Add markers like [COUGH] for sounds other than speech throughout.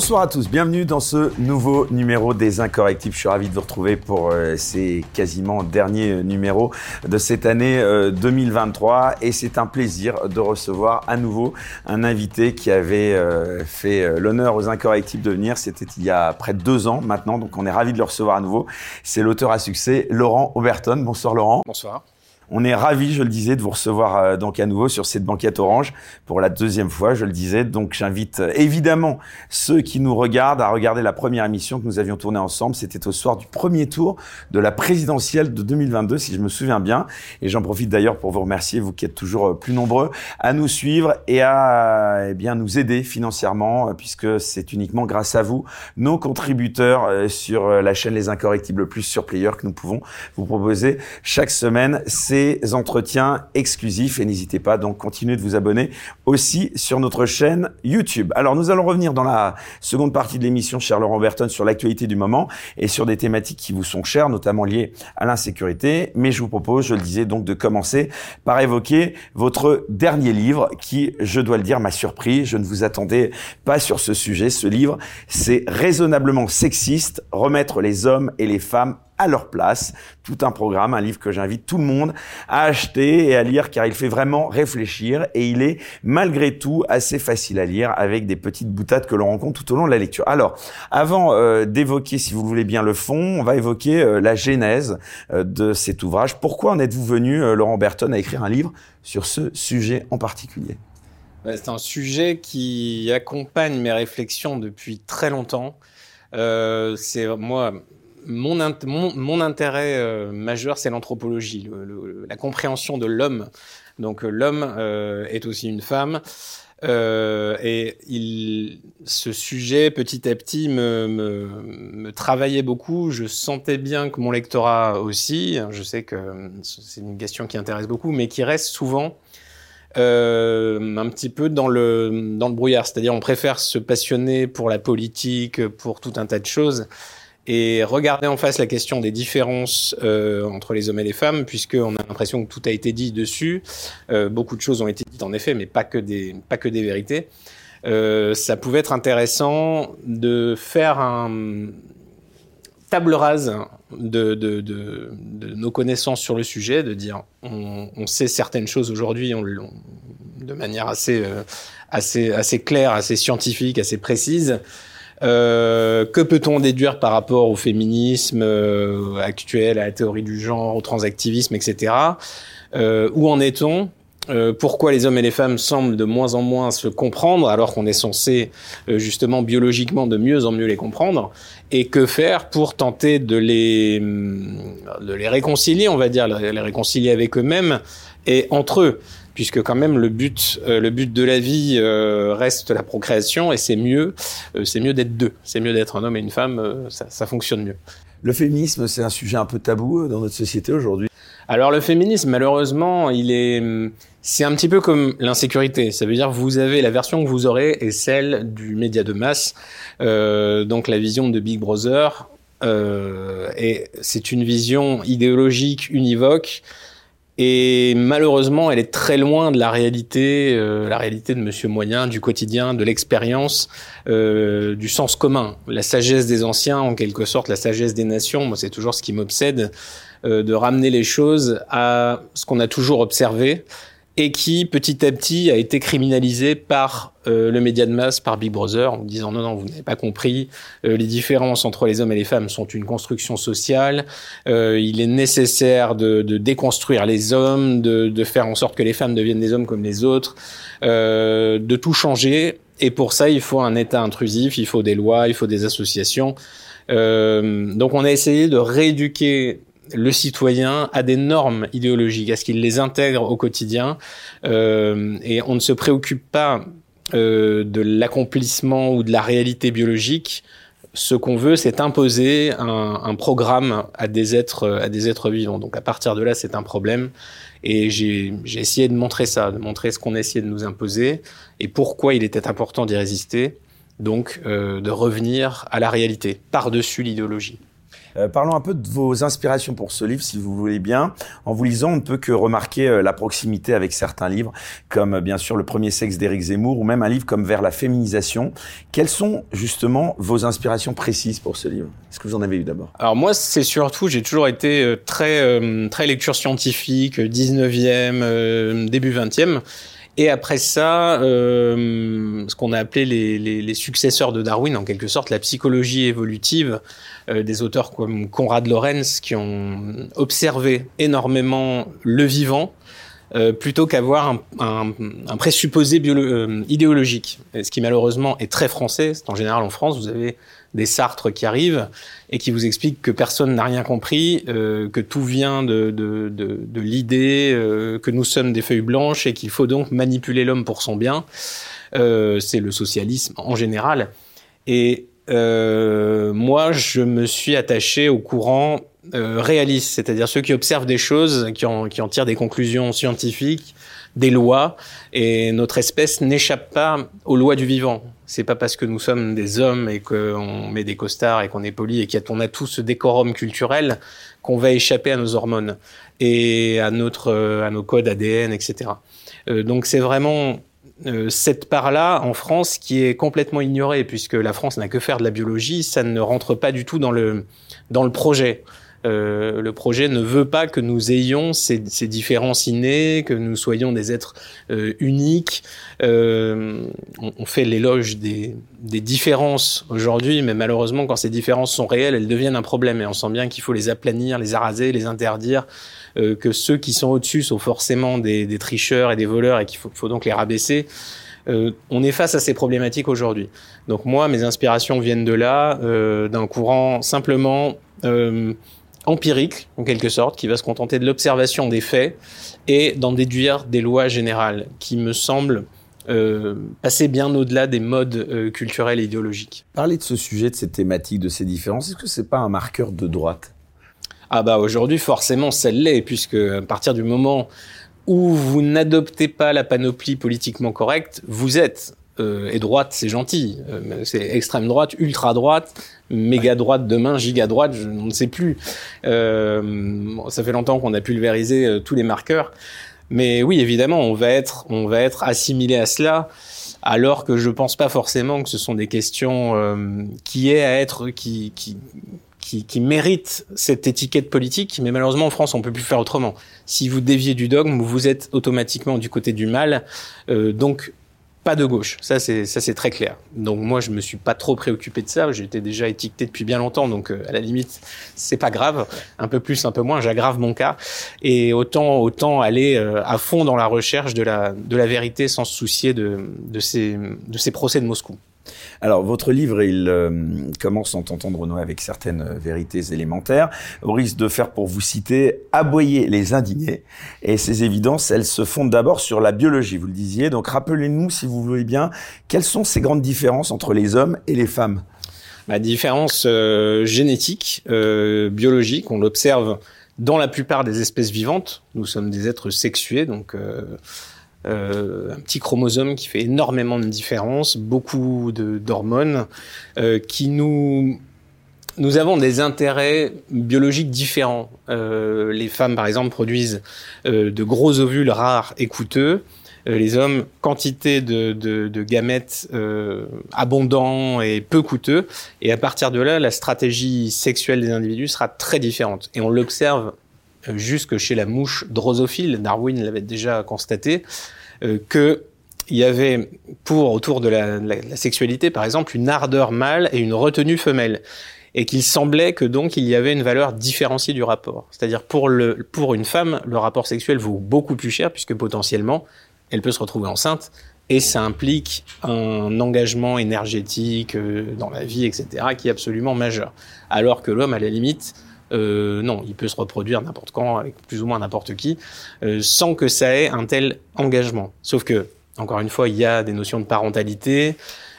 Bonsoir à tous, bienvenue dans ce nouveau numéro des Incorrectibles. Je suis ravi de vous retrouver pour euh, ces quasiment derniers euh, numéros de cette année 2023 euh, et c'est un plaisir de recevoir à nouveau un invité qui avait fait l'honneur aux Incorrectibles de venir. C'était il y a près de deux ans maintenant, donc on est ravi de le recevoir à nouveau. C'est l'auteur à succès Laurent Oberton. Bonsoir Laurent. Bonsoir. On est ravi, je le disais, de vous recevoir euh, donc à nouveau sur cette banquette orange pour la deuxième fois, je le disais. Donc j'invite euh, évidemment ceux qui nous regardent à regarder la première émission que nous avions tournée ensemble. C'était au soir du premier tour de la présidentielle de 2022, si je me souviens bien. Et j'en profite d'ailleurs pour vous remercier, vous qui êtes toujours euh, plus nombreux à nous suivre et à eh bien nous aider financièrement, puisque c'est uniquement grâce à vous, nos contributeurs sur la chaîne Les Incorrectibles Plus sur Player, que nous pouvons vous proposer chaque semaine. Entretiens exclusifs et n'hésitez pas donc continuer de vous abonner aussi sur notre chaîne YouTube. Alors nous allons revenir dans la seconde partie de l'émission, cher Laurent Berton, sur l'actualité du moment et sur des thématiques qui vous sont chères, notamment liées à l'insécurité. Mais je vous propose, je le disais donc, de commencer par évoquer votre dernier livre qui, je dois le dire, m'a surpris. Je ne vous attendais pas sur ce sujet. Ce livre, c'est raisonnablement sexiste, remettre les hommes et les femmes à leur place. Tout un programme, un livre que j'invite tout le monde à acheter et à lire car il fait vraiment réfléchir et il est malgré tout assez facile à lire avec des petites boutades que l'on rencontre tout au long de la lecture. Alors, avant euh, d'évoquer, si vous voulez bien, le fond, on va évoquer euh, la genèse euh, de cet ouvrage. Pourquoi en êtes-vous venu, Laurent Berton, à écrire un livre sur ce sujet en particulier? C'est un sujet qui accompagne mes réflexions depuis très longtemps. c'est moi mon, mon, intérêt euh, majeur, c'est l'anthropologie, la compréhension de l'homme. Donc euh, l'homme euh, est aussi une femme. et il, ce sujet, petit à petit, me, travaillait beaucoup. Je sentais bien que mon lectorat aussi, je sais que c'est une question qui intéresse beaucoup, mais qui reste souvent un petit peu dans le, dans le brouillard. C'est-à-dire, on préfère se passionner pour la politique, pour tout un tas de choses, et regarder en face la question des différences euh, entre les hommes et les femmes, puisqu'on a l'impression que tout a été dit dessus. Euh, beaucoup de choses ont été dites en effet, mais pas que des, pas que des vérités. Euh, ça pouvait être intéressant de faire un table rase de, nos connaissances sur le sujet, de dire on, sait certaines choses aujourd'hui de manière assez, assez, assez claire, assez scientifique, assez précise. Euh, que peut-on déduire par rapport au féminisme euh, actuel, à la théorie du genre, au transactivisme, etc. Euh, où en est-on? Euh, pourquoi les hommes et les femmes semblent de moins en moins se comprendre alors qu'on est censé justement biologiquement de mieux en mieux les comprendre? Et que faire pour tenter de les de les réconcilier on va dire les réconcilier avec eux-mêmes et entre eux? Puisque quand même le but, euh, le but de la vie euh, reste la procréation et c'est mieux, euh, c'est mieux d'être deux, c'est mieux d'être un homme et une femme, ça, ça, fonctionne mieux. Le féminisme, c'est un sujet un peu tabou dans notre société aujourd'hui. Alors le féminisme, malheureusement, il est, c'est un petit peu comme l'insécurité. Ça veut dire vous avez la version que vous aurez est celle du média de masse, donc la vision de Big Brother. et c'est une vision idéologique univoque et malheureusement, elle est très loin de la réalité, euh, la réalité de Monsieur Moyen, du quotidien, de l'expérience, euh, du sens commun, la sagesse des anciens, en quelque sorte, la sagesse des nations. Moi, c'est toujours ce qui m'obsède, euh, de ramener les choses à ce qu'on a toujours observé et qui petit à petit a été criminalisé par euh, le média de masse, par Big Brother, en disant non, non, vous n'avez pas compris, euh, les différences entre les hommes et les femmes sont une construction sociale, euh, il est nécessaire de, de, déconstruire les hommes, de, de, faire en sorte que les femmes deviennent des hommes comme les autres, de tout changer, et pour ça, il faut un État intrusif, il faut des lois, il faut des associations. donc on a essayé de rééduquer le citoyen a des normes idéologiques, est-ce qu'il les intègre au quotidien euh, Et on ne se préoccupe pas euh, de l'accomplissement ou de la réalité biologique. Ce qu'on veut, c'est imposer un, un, programme à des êtres à des êtres vivants. Donc à partir de là, c'est un problème. Et j'ai essayé de montrer ça, de montrer ce qu'on essayait de nous imposer et pourquoi il était important d'y résister. Donc euh, de revenir à la réalité par-dessus l'idéologie. Euh, parlons un peu de vos inspirations pour ce livre, si vous voulez bien. En vous lisant, on ne peut que remarquer euh, la proximité avec certains livres, comme euh, bien sûr Le premier sexe d'Éric Zemmour, ou même un livre comme Vers la féminisation. Quelles sont justement vos inspirations précises pour ce livre? Est-ce que vous en avez eu d'abord? Alors moi, c'est surtout, j'ai toujours été très, très lecture scientifique, 19e, début 20e. Et après ça, euh, ce qu'on a appelé les, les, successeurs de Darwin, en quelque sorte, la psychologie évolutive, euh, des auteurs comme Konrad Lorenz, qui ont observé énormément le vivant, euh, plutôt qu'avoir un, un, un, présupposé euh, idéologique. ce qui malheureusement est très français. En général en France, vous avez des Sartres qui arrivent et qui vous expliquent que personne n'a rien compris, euh, que tout vient de, de, de, de l'idée euh, que nous sommes des feuilles blanches et qu'il faut donc manipuler l'homme pour son bien. Euh, c'est le socialisme en général. Et moi, je me suis attaché au courant euh, réaliste, c'est-à-dire ceux qui observent des choses, qui en, qui en tirent des conclusions scientifiques, des lois, et notre espèce n'échappe pas aux lois du vivant. C'est pas parce que nous sommes des hommes et qu'on met des costards et qu'on est poli et qu'on a tout ce décorum culturel qu'on va échapper à nos hormones et à notre euh, à nos codes ADN, etc. Euh, donc c'est vraiment euh, cette part-là en France qui est complètement ignorée puisque la France n'a que faire de la biologie, ça ne rentre pas du tout dans le dans le projet. Euh, le projet ne veut pas que nous ayons ces, ces différences innées, que nous soyons des êtres euh, uniques. Euh, on, on, fait l'éloge des, des, différences aujourd'hui, mais malheureusement, quand ces différences sont réelles, elles deviennent un problème. Et on sent bien qu'il faut les aplanir, les araser, les interdire, euh, que ceux qui sont au-dessus sont forcément des, des, tricheurs et des voleurs et qu'il faut, faut, donc les rabaisser. Euh, on est face à ces problématiques aujourd'hui. Donc moi, mes inspirations viennent de là, d'un courant simplement empirique, en quelque sorte, qui va se contenter de l'observation des faits et d'en déduire des lois générales, qui me semblent euh, passer bien au-delà des modes euh, culturels et idéologiques. Parler de ce sujet, de ces thématiques, de ces différences, est-ce que c'est pas un marqueur de droite? Ah bah aujourd'hui, forcément, ça l'est, puisque à partir du moment où vous n'adoptez pas la panoplie politiquement correcte, vous êtes et droite, c'est gentil. Euh, c'est extrême droite, ultra droite, méga droite demain, giga droite, je, on ne sait plus. Euh, ça fait longtemps qu'on a pulvérisé euh, tous les marqueurs. Mais oui, évidemment, on va être, on va être assimilé à cela, alors que je pense pas forcément que ce sont des questions euh, qui aient à être, qui, qui, qui, qui méritent cette étiquette politique. Mais malheureusement, en France, on peut plus faire autrement. Si vous déviez du dogme, vous êtes automatiquement du côté du mal. Euh, donc, pas de gauche. Ça, c'est ça, c'est très clair. Donc moi, je me suis pas trop préoccupé de ça. J'étais déjà étiqueté depuis bien longtemps, donc euh, à la limite, c'est pas grave. Un peu plus, un peu moins, j'aggrave mon cas. Et autant autant aller euh, à fond dans la recherche de la de la vérité sans se soucier de de ces de ces procès de Moscou. Alors, votre livre, il euh, commence en tentant de renouer avec certaines euh, vérités élémentaires, au risque de faire, pour vous citer, aboyer les indignés. Et ces évidences, elles se fondent d'abord sur la biologie, vous le disiez. Donc, rappelez-nous, si vous voulez bien, quelles sont ces grandes différences entre les hommes et les femmes? La différence euh, génétique, biologique, on l'observe dans la plupart des espèces vivantes. Nous sommes des êtres sexués, donc... Euh, un petit chromosome qui fait énormément de différence, beaucoup d'hormones euh, qui nous nous avons des intérêts biologiques différents. Euh, les femmes, par exemple, produisent euh, de gros ovules rares et coûteux. Les hommes, quantité de, de, gamètes abondants et peu coûteux. Et à partir de là, la stratégie sexuelle des individus sera très différente. Et on l'observe jusque chez la mouche drosophile, Darwin l'avait déjà constaté, euh, que il y avait pour autour de la, la, sexualité, par exemple, une ardeur mâle et une retenue femelle, et qu'il semblait que donc il y avait une valeur différenciée du rapport. C'est-à-dire pour pour une femme, le rapport sexuel vaut beaucoup plus cher puisque potentiellement elle peut se retrouver enceinte et ça implique un engagement énergétique euh, dans la vie, etc., qui est absolument majeur. Alors que l'homme, à la limite, euh, non, il peut se reproduire n'importe quand, avec plus ou moins n'importe qui, euh, sans que ça ait un tel engagement. Sauf que, encore une fois, il y a des notions de parentalité.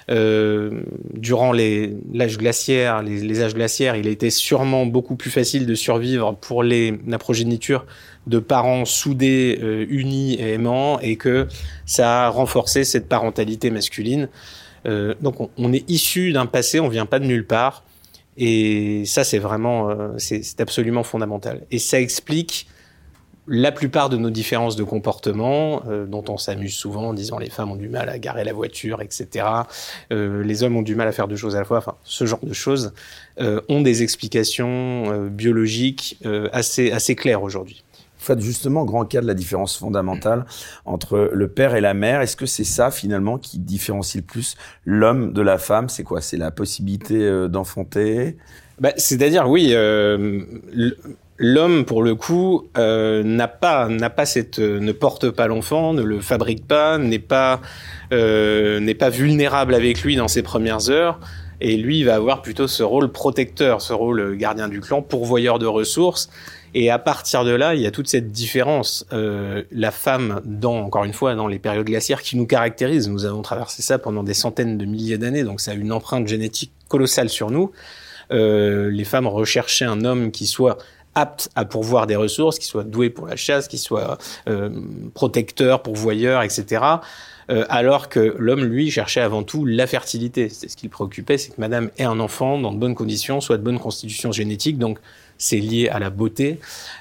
Euh, durant l'âge glaciaire, les, les, âges glaciaires, il a été sûrement beaucoup plus facile de survivre pour les, la progéniture de parents soudés, euh, unis et aimants, et que ça a renforcé cette parentalité masculine. Euh, donc on, on est issu d'un passé, on vient pas de nulle part Et ça, c'est vraiment, euh, c'est absolument fondamental. Et ça explique la plupart de nos différences de comportement, euh, dont on s'amuse souvent en disant les femmes ont du mal à garer la voiture, etc. Euh, les hommes ont du mal à faire deux choses à la fois. Enfin, ce genre de choses ont des explications biologiques assez assez claires aujourd'hui. Faites justement grand cas de la différence fondamentale entre le père et la mère. Est-ce que c'est ça finalement qui différencie le plus l'homme de la femme? C'est quoi? C'est la possibilité euh, d'enfanter? Bah, C'est-à-dire, oui, euh, l'homme pour le coup euh, n'a pas n'a pas cette ne porte pas l'enfant, ne le fabrique pas, n'est pas n'est pas vulnérable avec lui dans ses premières heures. Et lui, il va avoir plutôt ce rôle protecteur, ce rôle gardien du clan, pourvoyeur de ressources. Et à partir de là, il y a toute cette différence. Euh, la femme, dans encore une fois, dans les périodes glaciaires qui nous caractérisent, nous avons traversé ça pendant des centaines de milliers d'années, donc ça a une empreinte génétique colossale sur nous. Euh, les femmes recherchaient un homme qui soit apte à pourvoir des ressources, qui soit doué pour la chasse, qui soit euh, protecteur, pourvoyeur, etc. Euh, alors que l'homme, lui, cherchait avant tout la fertilité. C'est ce qui le préoccupait, c'est que madame ait un enfant dans de bonnes conditions, soit de bonne constitution génétique, donc c'est lié à la beauté.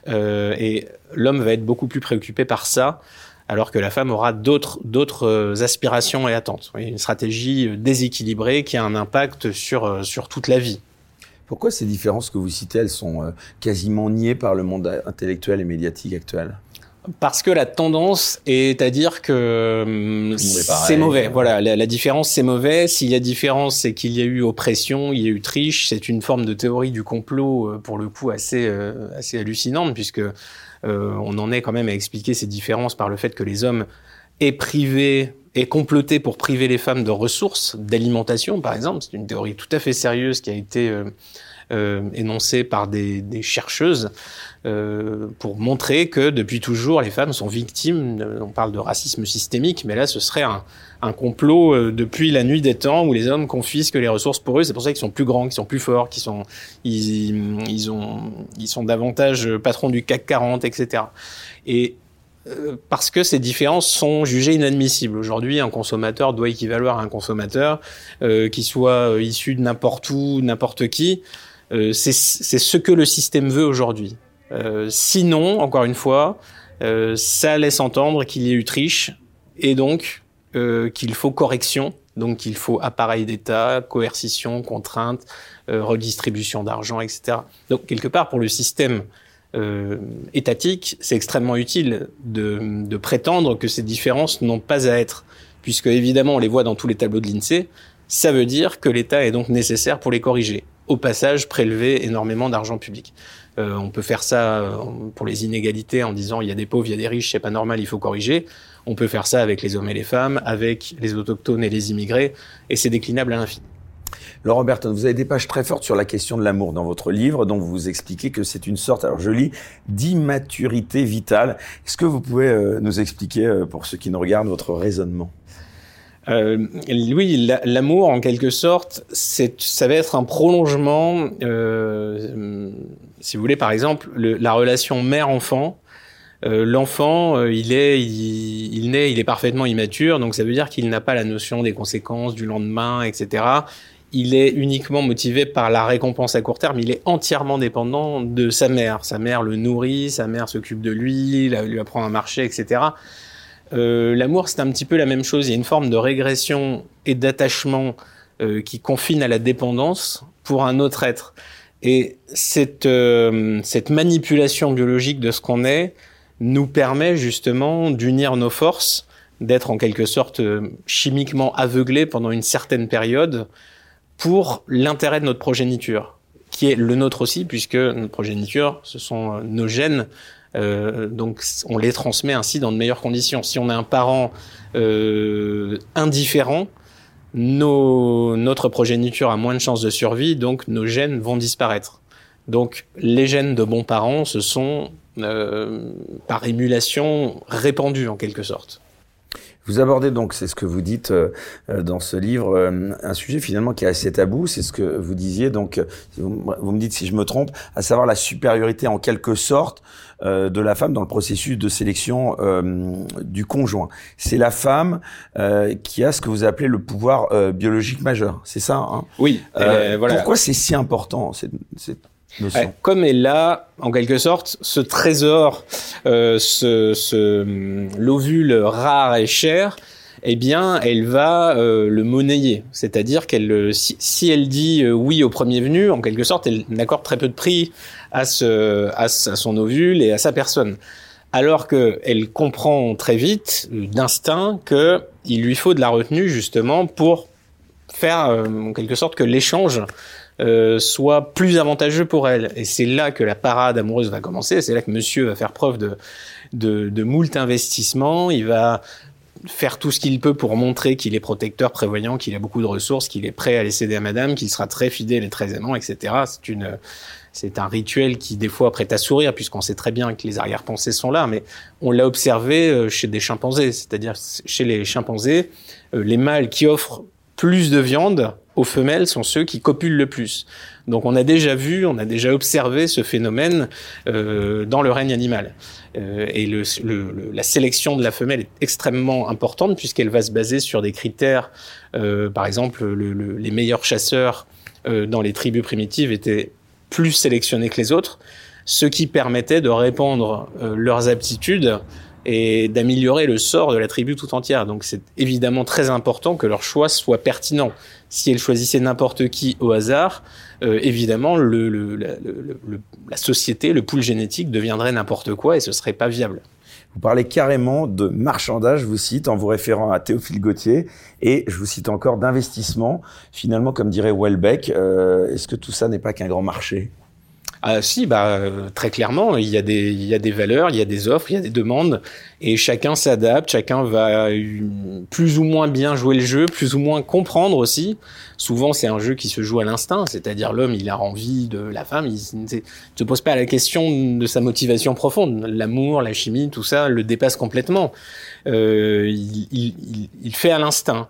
Euh, et l'homme va être beaucoup plus préoccupé par ça, alors que la femme aura d'autres euh, aspirations et attentes. Une stratégie euh, déséquilibrée qui a un impact sur sur toute la vie. Pourquoi ces différences que vous citez, elles sont quasiment niées par le monde intellectuel et médiatique actuel? Parce que la tendance est à dire que c'est mauvais. Voilà, la, différence c'est mauvais. S'il y a différence, c'est qu'il y a eu oppression, il y a eu triche. C'est une forme de théorie du complot euh, pour le coup assez euh, assez hallucinante puisque euh, on en est quand même à expliquer ces différences par le fait que les hommes aient privé et comploté pour priver les femmes de ressources, d'alimentation par exemple. C'est une théorie tout à fait sérieuse qui a été euh, énoncée par des, des chercheuses euh, pour montrer que depuis toujours les femmes sont victimes. On parle de racisme systémique, mais là ce serait un, un complot euh, depuis la nuit des temps où les hommes confisquent les ressources pour eux. C'est pour ça qu'ils sont plus grands, qu'ils sont plus forts, qu'ils sont ils, ils ont ils sont davantage patrons du CAC 40, etc. Et euh, parce que ces différences sont jugées inadmissibles. Aujourd'hui, un consommateur doit équivaloir à un consommateur, euh, qui soit issu de n'importe où, n'importe qui. Euh, c'est ce que le système veut aujourd'hui. Euh, sinon, encore une fois, euh, ça laisse entendre qu'il y a eu triche et donc qu'il faut correction, donc qu'il faut appareil d'État, coercition, contrainte, redistribution d'argent, etc. Donc quelque part, pour le système étatique, c'est extrêmement utile de, de prétendre que ces différences n'ont pas à être, puisque évidemment on les voit dans tous les tableaux de l'INSEE, ça veut dire que l'État est donc nécessaire pour les corriger au passage prélever énormément d'argent public. Euh, on peut faire ça euh, pour les inégalités en disant il y a des pauvres, il y a des riches, c'est pas normal, il faut corriger. On peut faire ça avec les hommes et les femmes, avec les autochtones et les immigrés, et c'est déclinable à l'infini. Laurent Berton, vous avez des pages très fortes sur la question de l'amour dans votre livre, dont vous expliquez que c'est une sorte, alors je lis, d'immaturité vitale. Est-ce que vous pouvez euh, nous expliquer, pour ceux qui nous regardent, votre raisonnement? Euh, oui, l'amour, en quelque sorte, ça va être un prolongement. Euh, si vous voulez, par exemple, la relation mère-enfant. Euh, L'enfant, euh, il est, il, il, naît, il est parfaitement immature, donc ça veut dire qu'il n'a pas la notion des conséquences du lendemain, etc. Il est uniquement motivé par la récompense à court terme. Il est entièrement dépendant de sa mère. Sa mère le nourrit, sa mère s'occupe de lui, lui apprend à marcher, etc. Euh, l'amour, c'est un petit peu la même chose. Il y a une forme de régression et d'attachement euh, qui confine à la dépendance pour un autre être. Et cette, euh, cette manipulation biologique de ce qu'on est nous permet justement d'unir nos forces, d'être en quelque sorte chimiquement aveuglés pendant une certaine période pour l'intérêt de notre progéniture, qui est le nôtre aussi, puisque notre progéniture, ce sont nos gènes euh, donc on les transmet ainsi dans de meilleures conditions. Si on a un parent euh, indifférent, notre progéniture a moins de chances de survie, donc nos gènes vont disparaître. Donc les gènes de bons parents se sont, euh, par émulation, répandus en quelque sorte. Vous abordez donc, c'est ce que vous dites dans ce livre, un sujet finalement qui est assez tabou, c'est ce que vous disiez, donc vous, me dites si je me trompe, à savoir la supériorité en quelque sorte de la femme dans le processus de sélection du conjoint. C'est la femme qui a ce que vous appelez le pouvoir biologique majeur, c'est ça hein? Oui. voilà. Pourquoi c'est si important cette, cette comme est là, en quelque sorte, ce trésor, euh, ce, ce l'ovule rare et cher, eh bien, elle va euh, le monnayer. C'est-à-dire qu'elle, si, si, elle dit euh, oui au premier venu, en quelque sorte, elle n'accorde très peu de prix à, ce, à, son ovule et à sa personne. Alors qu'elle comprend très vite, euh, d'instinct, qu'il lui faut de la retenue justement pour faire euh, en quelque sorte que l'échange euh, soit plus avantageux pour elle. Et c'est là que la parade amoureuse va commencer. C'est là que Monsieur va faire preuve de de, de moult investissements. Il va faire tout ce qu'il peut pour montrer qu'il est protecteur, prévoyant, qu'il a beaucoup de ressources, qu'il est prêt à les céder à Madame, qu'il sera très fidèle et très aimant, etc. C'est une c'est un rituel qui des fois prête à sourire puisqu'on sait très bien que les arrière-pensées sont là, mais on l'a observé euh, chez des chimpanzés, c'est-à-dire chez les chimpanzés, euh, les mâles qui offrent plus de viande aux femelles sont ceux qui copulent le plus. Donc on a déjà vu, on a déjà observé ce phénomène euh, dans le règne animal. Euh, et le, le, la sélection de la femelle est extrêmement importante puisqu'elle va se baser sur des critères. Euh, par exemple, les meilleurs chasseurs euh, dans les tribus primitives étaient plus sélectionnés que les autres, ce qui permettait de répandre euh, leurs aptitudes et d'améliorer le sort de la tribu tout entière. Donc c'est évidemment très important que leur choix soit pertinent. Si elles choisissaient n'importe qui au hasard, euh, évidemment le, le, le, la société, le pool génétique deviendrait n'importe quoi et ce serait pas viable. Vous parlez carrément de marchandage, je vous cite, en vous référant à Théophile Gauthier, et je vous cite encore d'investissement. Finalement, comme dirait Welbeck, euh, est-ce que tout ça n'est pas qu'un grand marché? Ah si, bah très clairement, il y a des il y a des valeurs, il y a des offres, il y a des demandes, et chacun s'adapte, chacun va plus ou moins bien jouer le jeu, plus ou moins comprendre aussi. Souvent, c'est un jeu qui se joue à l'instinct, c'est-à-dire l'homme, il a envie de la femme, il ne se pose pas la question de sa motivation profonde. L'amour, la chimie, tout ça le dépasse complètement. Euh, il, il, il fait à l'instinct.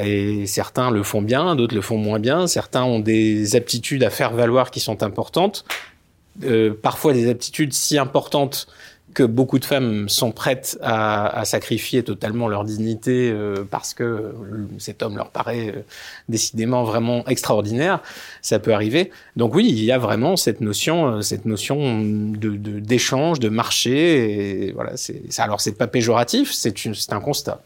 Et certains le font bien, d'autres le font moins bien. Certains ont des aptitudes à faire valoir qui sont importantes. Euh, parfois des aptitudes si importantes que beaucoup de femmes sont prêtes à, à sacrifier totalement leur dignité euh, parce que cet homme leur paraît euh, décidément vraiment extraordinaire, ça peut arriver. Donc oui, il y a vraiment cette notion, euh, cette notion de d'échange, de, marché. Et voilà, c'est alors c'est pas péjoratif, c'est un constat.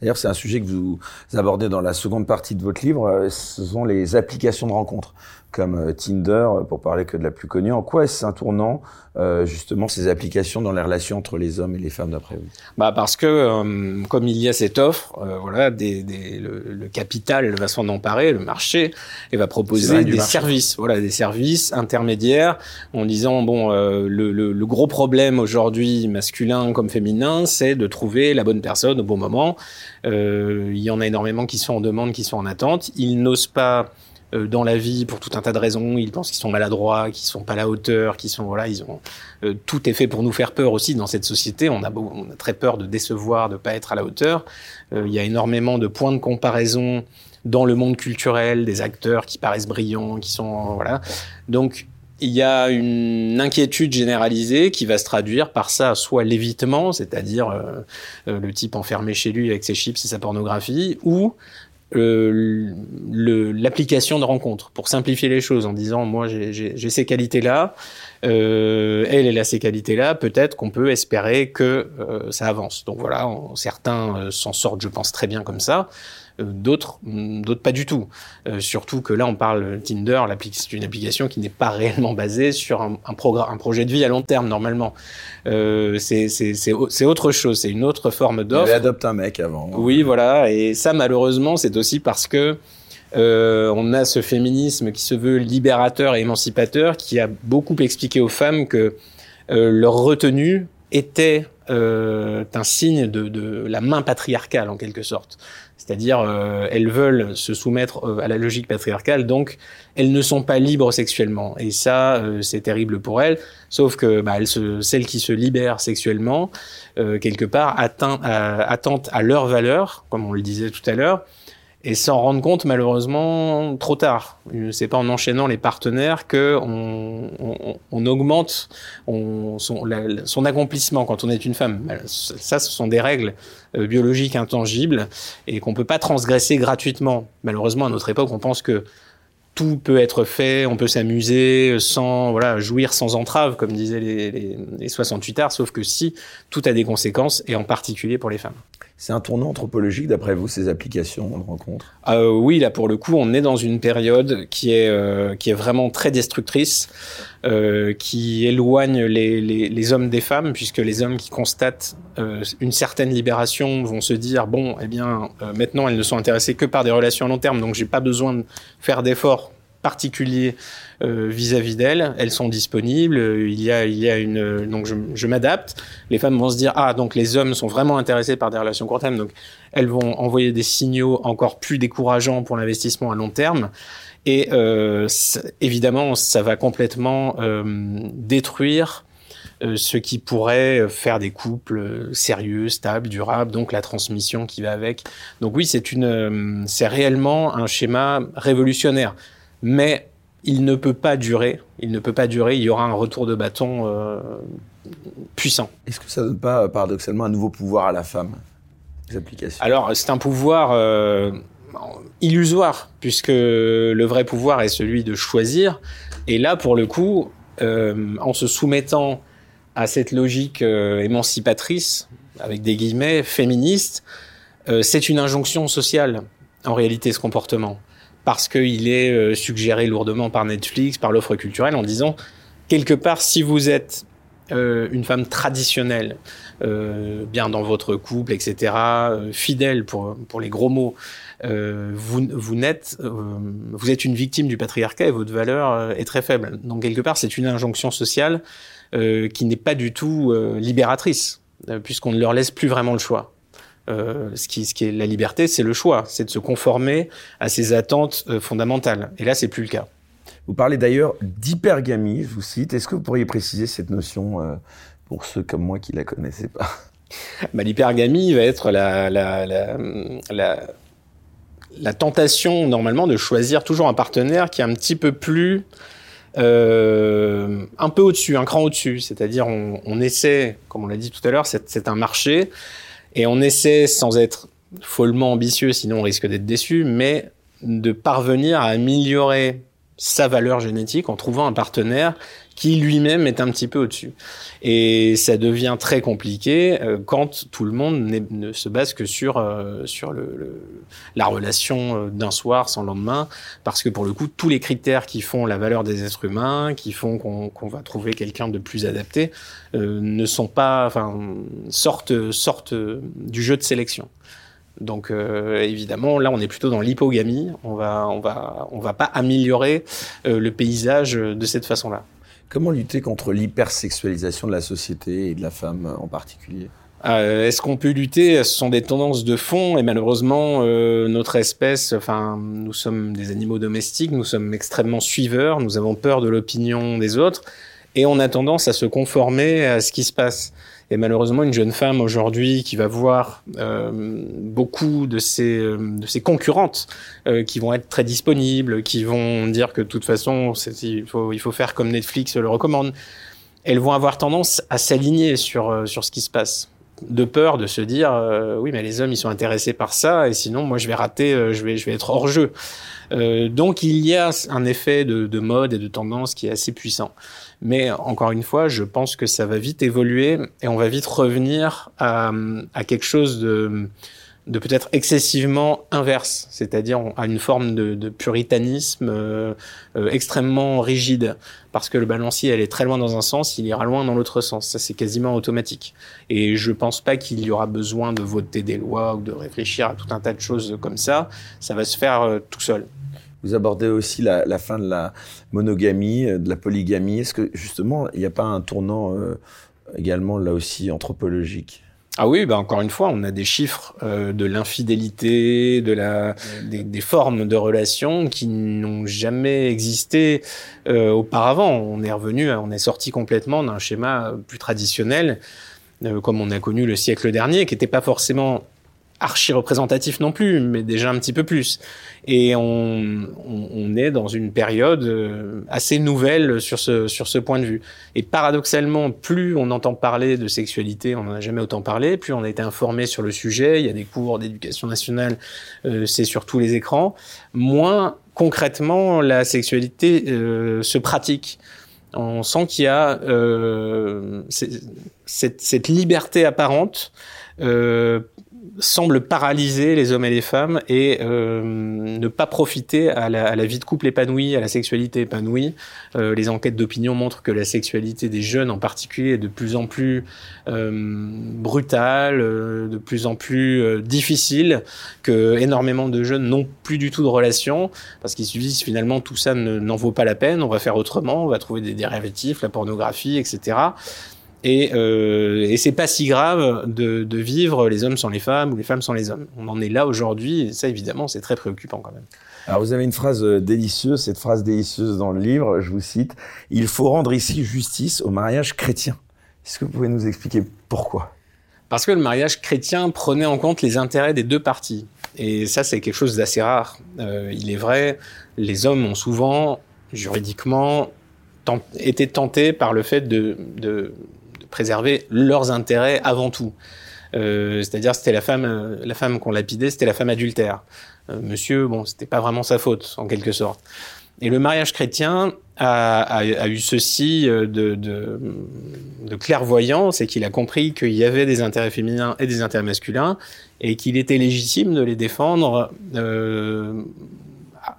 D'ailleurs, c'est un sujet que vous abordez dans la seconde partie de votre livre. Euh, ce sont les applications de rencontres comme euh, Tinder, euh, pour parler que de la plus connue. En quoi est-ce un tournant, euh, justement, ces applications dans les relations entre les hommes et les femmes, d'après vous? Bah Parce que, euh, comme il y a cette offre, euh, voilà, des, des, le, le, capital va s'en emparer, le marché, et va proposer des services, voilà, des services intermédiaires, en disant, bon, le, le, le, gros problème aujourd'hui, masculin comme féminin, c'est de trouver la bonne personne au bon moment. il y en a énormément qui sont en demande, qui sont en attente. Ils n'osent pas euh, dans la vie pour tout un tas de raisons. Ils pensent qu'ils sont maladroits, qu'ils sont pas à la hauteur, qu'ils sont voilà, ils ont euh, tout est fait pour nous faire peur aussi dans cette société. On a, on a très peur de décevoir, de pas être à la hauteur. Euh, il y a énormément de points de comparaison dans le monde culturel, des acteurs qui paraissent brillants, qui sont voilà. Donc il y a une inquiétude généralisée qui va se traduire par ça, soit l'évitement, c'est-à-dire euh, le type enfermé chez lui avec ses chips et sa pornographie, ou euh, l'application de rencontre pour simplifier les choses en disant moi j'ai ces qualités là euh, elle elle a ces qualités là peut-être qu'on peut espérer que euh, ça avance. Donc voilà certains euh, s'en sortent je pense très bien comme ça d'autres, mm, d'autres pas du tout. Euh, surtout que là, on parle Tinder, c'est une application qui n'est pas [LAUGHS] réellement basée sur un, un, un projet de vie à long terme normalement. Euh, c'est, c'est, autre chose, c'est une autre forme d'offre. Il adopte un mec avant. Oui, voilà. Et ça, malheureusement, c'est aussi parce que euh, on a ce féminisme qui se veut libérateur et émancipateur, qui a beaucoup expliqué aux femmes que euh, leur retenue était euh, un signe de, de, la main patriarcale en quelque sorte. C'est-à-dire, euh, elles veulent se soumettre euh, à la logique patriarcale, donc elles ne sont pas libres sexuellement. Et ça, euh, c'est terrible pour elles. Sauf que bah, elles se, celles qui se libèrent sexuellement, quelque part, atteint, attendent à leur valeur, comme on le disait tout à l'heure, et s'en rendre compte malheureusement trop tard. C'est pas en enchaînant les partenaires que on, augmente on, son, accomplissement quand on est une femme. Ça, ce sont des règles euh, biologiques intangibles et qu'on peut pas transgresser gratuitement. Malheureusement, à notre époque, on pense que tout peut être fait, on peut s'amuser sans voilà jouir sans entrave, comme disaient les, les, les 68 arts, sauf que si, tout a des conséquences, et en particulier pour les femmes. C'est un tournant anthropologique, d'après vous, ces applications de rencontre? Euh, Oui, là, pour le coup, on est dans une période qui est, euh, qui est vraiment très destructrice, euh, qui éloigne les, les, hommes des femmes, puisque les hommes qui constatent euh, une certaine libération vont se dire, bon, eh bien, maintenant, elles ne sont intéressées que par des relations à long terme, donc j'ai pas besoin de faire d'efforts particuliers euh, vis-à-vis d'elles. Elles sont disponibles. Il y a, il y a une, donc je, je m'adapte. Les femmes vont se dire ah donc les hommes sont vraiment intéressés par des relations court terme, donc elles vont envoyer des signaux encore plus décourageants pour l'investissement à long terme. Et euh, évidemment, ça va complètement euh, détruire euh, ce qui pourrait faire des couples sérieux, stables, durables, donc la transmission qui va avec. Donc oui, c'est une, c'est réellement un schéma révolutionnaire mais il ne peut pas durer. Il ne peut pas durer. Il y aura un retour de bâton euh, puissant. Est-ce que ça donne pas paradoxalement un nouveau pouvoir à la femme les applications? Alors c'est un pouvoir euh, illusoire puisque le vrai pouvoir est celui de choisir. Et là, pour le coup, euh, en se soumettant à cette logique euh, émancipatrice, avec des guillemets féministe, euh, c'est une injonction sociale en réalité ce comportement parce qu'il est euh, suggéré lourdement par Netflix, par l'offre culturelle, en disant quelque part, si vous êtes euh, une femme traditionnelle, euh, bien dans votre couple, etc., fidèle pour pour les gros mots, vous vous vous êtes une victime du patriarcat et votre valeur est très faible. Donc quelque part, c'est une injonction sociale qui n'est pas du tout libératrice, puisqu'on ne leur laisse plus vraiment le choix. Euh, ce, qui, ce qui est la liberté, c'est le choix, c'est de se conformer à ses attentes euh, fondamentales. Et là, c'est plus le cas. Vous parlez d'ailleurs d'hypergamie, je vous cite. Est-ce que vous pourriez préciser cette notion euh, pour ceux comme moi qui la connaissaient pas? [LAUGHS] Bah, L'hypergamie va être la, la, la, la, la tentation normalement de choisir toujours un partenaire qui est un petit peu plus euh, un peu au-dessus, un cran au-dessus. C'est-à-dire, on, on, essaie, comme on l'a dit tout à l'heure, c'est un marché. Et on essaie, sans être follement ambitieux, sinon on risque d'être déçu, mais de parvenir à améliorer sa valeur génétique en trouvant un partenaire qui lui-même est un petit peu au-dessus. Et ça devient très compliqué euh, quand tout le monde ne se base que sur euh, sur le, le, la relation euh, d'un soir sans lendemain, parce que pour le coup, tous les critères qui font la valeur des êtres humains, qui font qu'on qu va trouver quelqu'un de plus adapté, euh, ne sont pas, enfin, sortent sortent du jeu de sélection. Donc euh, évidemment, là, on est plutôt dans l'hypogamie. On va, on va, on va pas améliorer euh, le paysage de cette façon-là. Comment lutter contre l'hypersexualisation de la société et de la femme en particulier? Euh, Est-ce qu'on peut lutter? Ce sont des tendances de fond et malheureusement, euh, notre espèce, enfin, nous sommes des animaux domestiques, nous sommes extrêmement suiveurs, nous avons peur de l'opinion des autres et on a tendance à se conformer à ce qui se passe. Et malheureusement, une jeune femme aujourd'hui qui va voir euh, beaucoup de ses, euh, concurrentes euh, qui vont être très disponibles, qui vont dire que de toute façon, il faut, faire comme Netflix le recommande, elles vont avoir tendance à s'aligner sur, sur ce qui se passe. De peur de se dire oui mais les hommes ils sont intéressés par ça et sinon moi je vais rater je vais je vais être hors jeu. Donc il y a un effet de, mode et de tendance qui est assez puissant mais encore une fois je pense que ça va vite évoluer et on va vite revenir à, quelque chose de peut-être excessivement inverse, c'est-à-dire à une forme de, puritanisme euh, euh, extrêmement rigide, parce que le balancier elle est très loin dans un sens, il ira loin dans l'autre sens. Ça c'est quasiment automatique. Et je pense pas qu'il y aura besoin de voter des lois ou de réfléchir à tout un tas de choses comme ça. Ça va se faire euh, tout seul. Vous abordez aussi la, fin de la monogamie, de la polygamie. Est-ce que justement il n'y a pas un tournant également là aussi anthropologique? Ah oui, bah encore une fois, on a des chiffres euh, de l'infidélité, de la, des, formes de relations qui n'ont jamais existé euh, auparavant. On est revenu, on est sorti complètement d'un schéma plus traditionnel, euh, comme on a connu le siècle dernier, qui n'était pas forcément archi représentatif non plus, mais déjà un petit peu plus. Et on, on, est dans une période euh, assez nouvelle sur ce, sur ce point de vue. Et paradoxalement, plus on entend parler de sexualité, on n'en a jamais autant parlé, plus on a été informé sur le sujet, il y a des cours d'éducation nationale, euh, c'est sur tous les écrans, moins concrètement la sexualité euh, se pratique. On sent qu'il y a euh, cette, cette, liberté apparente euh, semble paralyser les hommes et les femmes et euh, ne pas profiter à la, à la, vie de couple épanouie, à la sexualité épanouie. Euh, les enquêtes d'opinion montrent que la sexualité des jeunes en particulier est de plus en plus euh, brutale, euh, de plus en plus euh, difficile, que énormément de jeunes n'ont plus du tout de relations parce qu'ils se disent finalement tout ça n'en vaut pas la peine, on va faire autrement, on va trouver des dérivatifs, la pornographie, etc. Et, euh, et c'est pas si grave de, de, vivre les hommes sans les femmes ou les femmes sans les hommes. On en est là aujourd'hui, et ça évidemment c'est très préoccupant quand même. Alors vous avez une phrase euh, délicieuse, cette phrase délicieuse dans le livre, je vous cite, Il faut rendre ici justice au mariage chrétien. Est-ce que vous pouvez nous expliquer pourquoi? Parce que le mariage chrétien prenait en compte les intérêts des deux parties. Et ça c'est quelque chose d'assez rare. Euh, il est vrai, les hommes ont souvent, juridiquement, été tentés par le fait de, de préserver leurs intérêts avant tout. Euh, c'est-à-dire c'était la femme, euh, la femme qu'on lapidait, c'était la femme adultère. Euh, monsieur, bon, c'était pas vraiment sa faute en quelque sorte. Et le mariage chrétien a, eu ceci de, de, de clairvoyant, c'est qu'il a compris qu'il y avait des intérêts féminins et des intérêts masculins, et qu'il était légitime de les défendre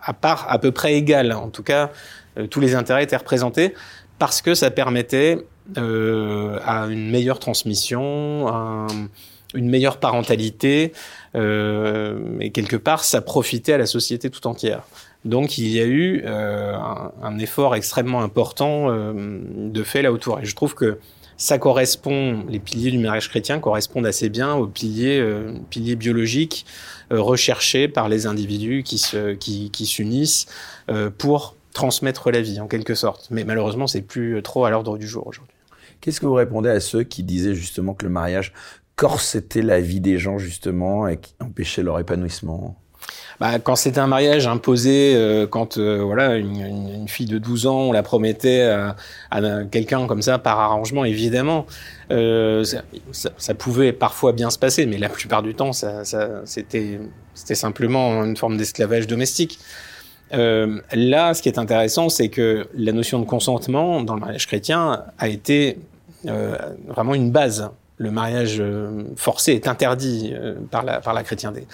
à part à peu près égal. En tout cas, tous les intérêts étaient représentés parce que ça permettait euh, à une meilleure transmission, à une meilleure parentalité, euh, et quelque part, ça profitait à la société tout entière. Donc il y a eu euh, un, effort extrêmement important euh, de fait là autour. Et je trouve que ça correspond, les piliers du mariage chrétien correspondent assez bien aux piliers, euh, piliers biologiques euh, recherchés par les individus qui se, qui, qui s'unissent pour transmettre la vie en quelque sorte. Mais malheureusement, c'est plus trop à l'ordre du jour aujourd'hui. Qu'est-ce que vous répondez à ceux qui disaient justement que le mariage corsetait la vie des gens justement et qui empêchait leur épanouissement? Bah, quand c'était un mariage imposé, euh, quand euh, voilà une, fille de 12 ans, on la promettait à, quelqu'un comme ça par arrangement, évidemment, euh, ça, pouvait parfois bien se passer, mais la plupart du temps, c'était simplement une forme d'esclavage domestique. Là, ce qui est intéressant, c'est que la notion de consentement dans le mariage chrétien a été vraiment une base. Le mariage euh, forcé est interdit euh, par, la, par la chrétienté.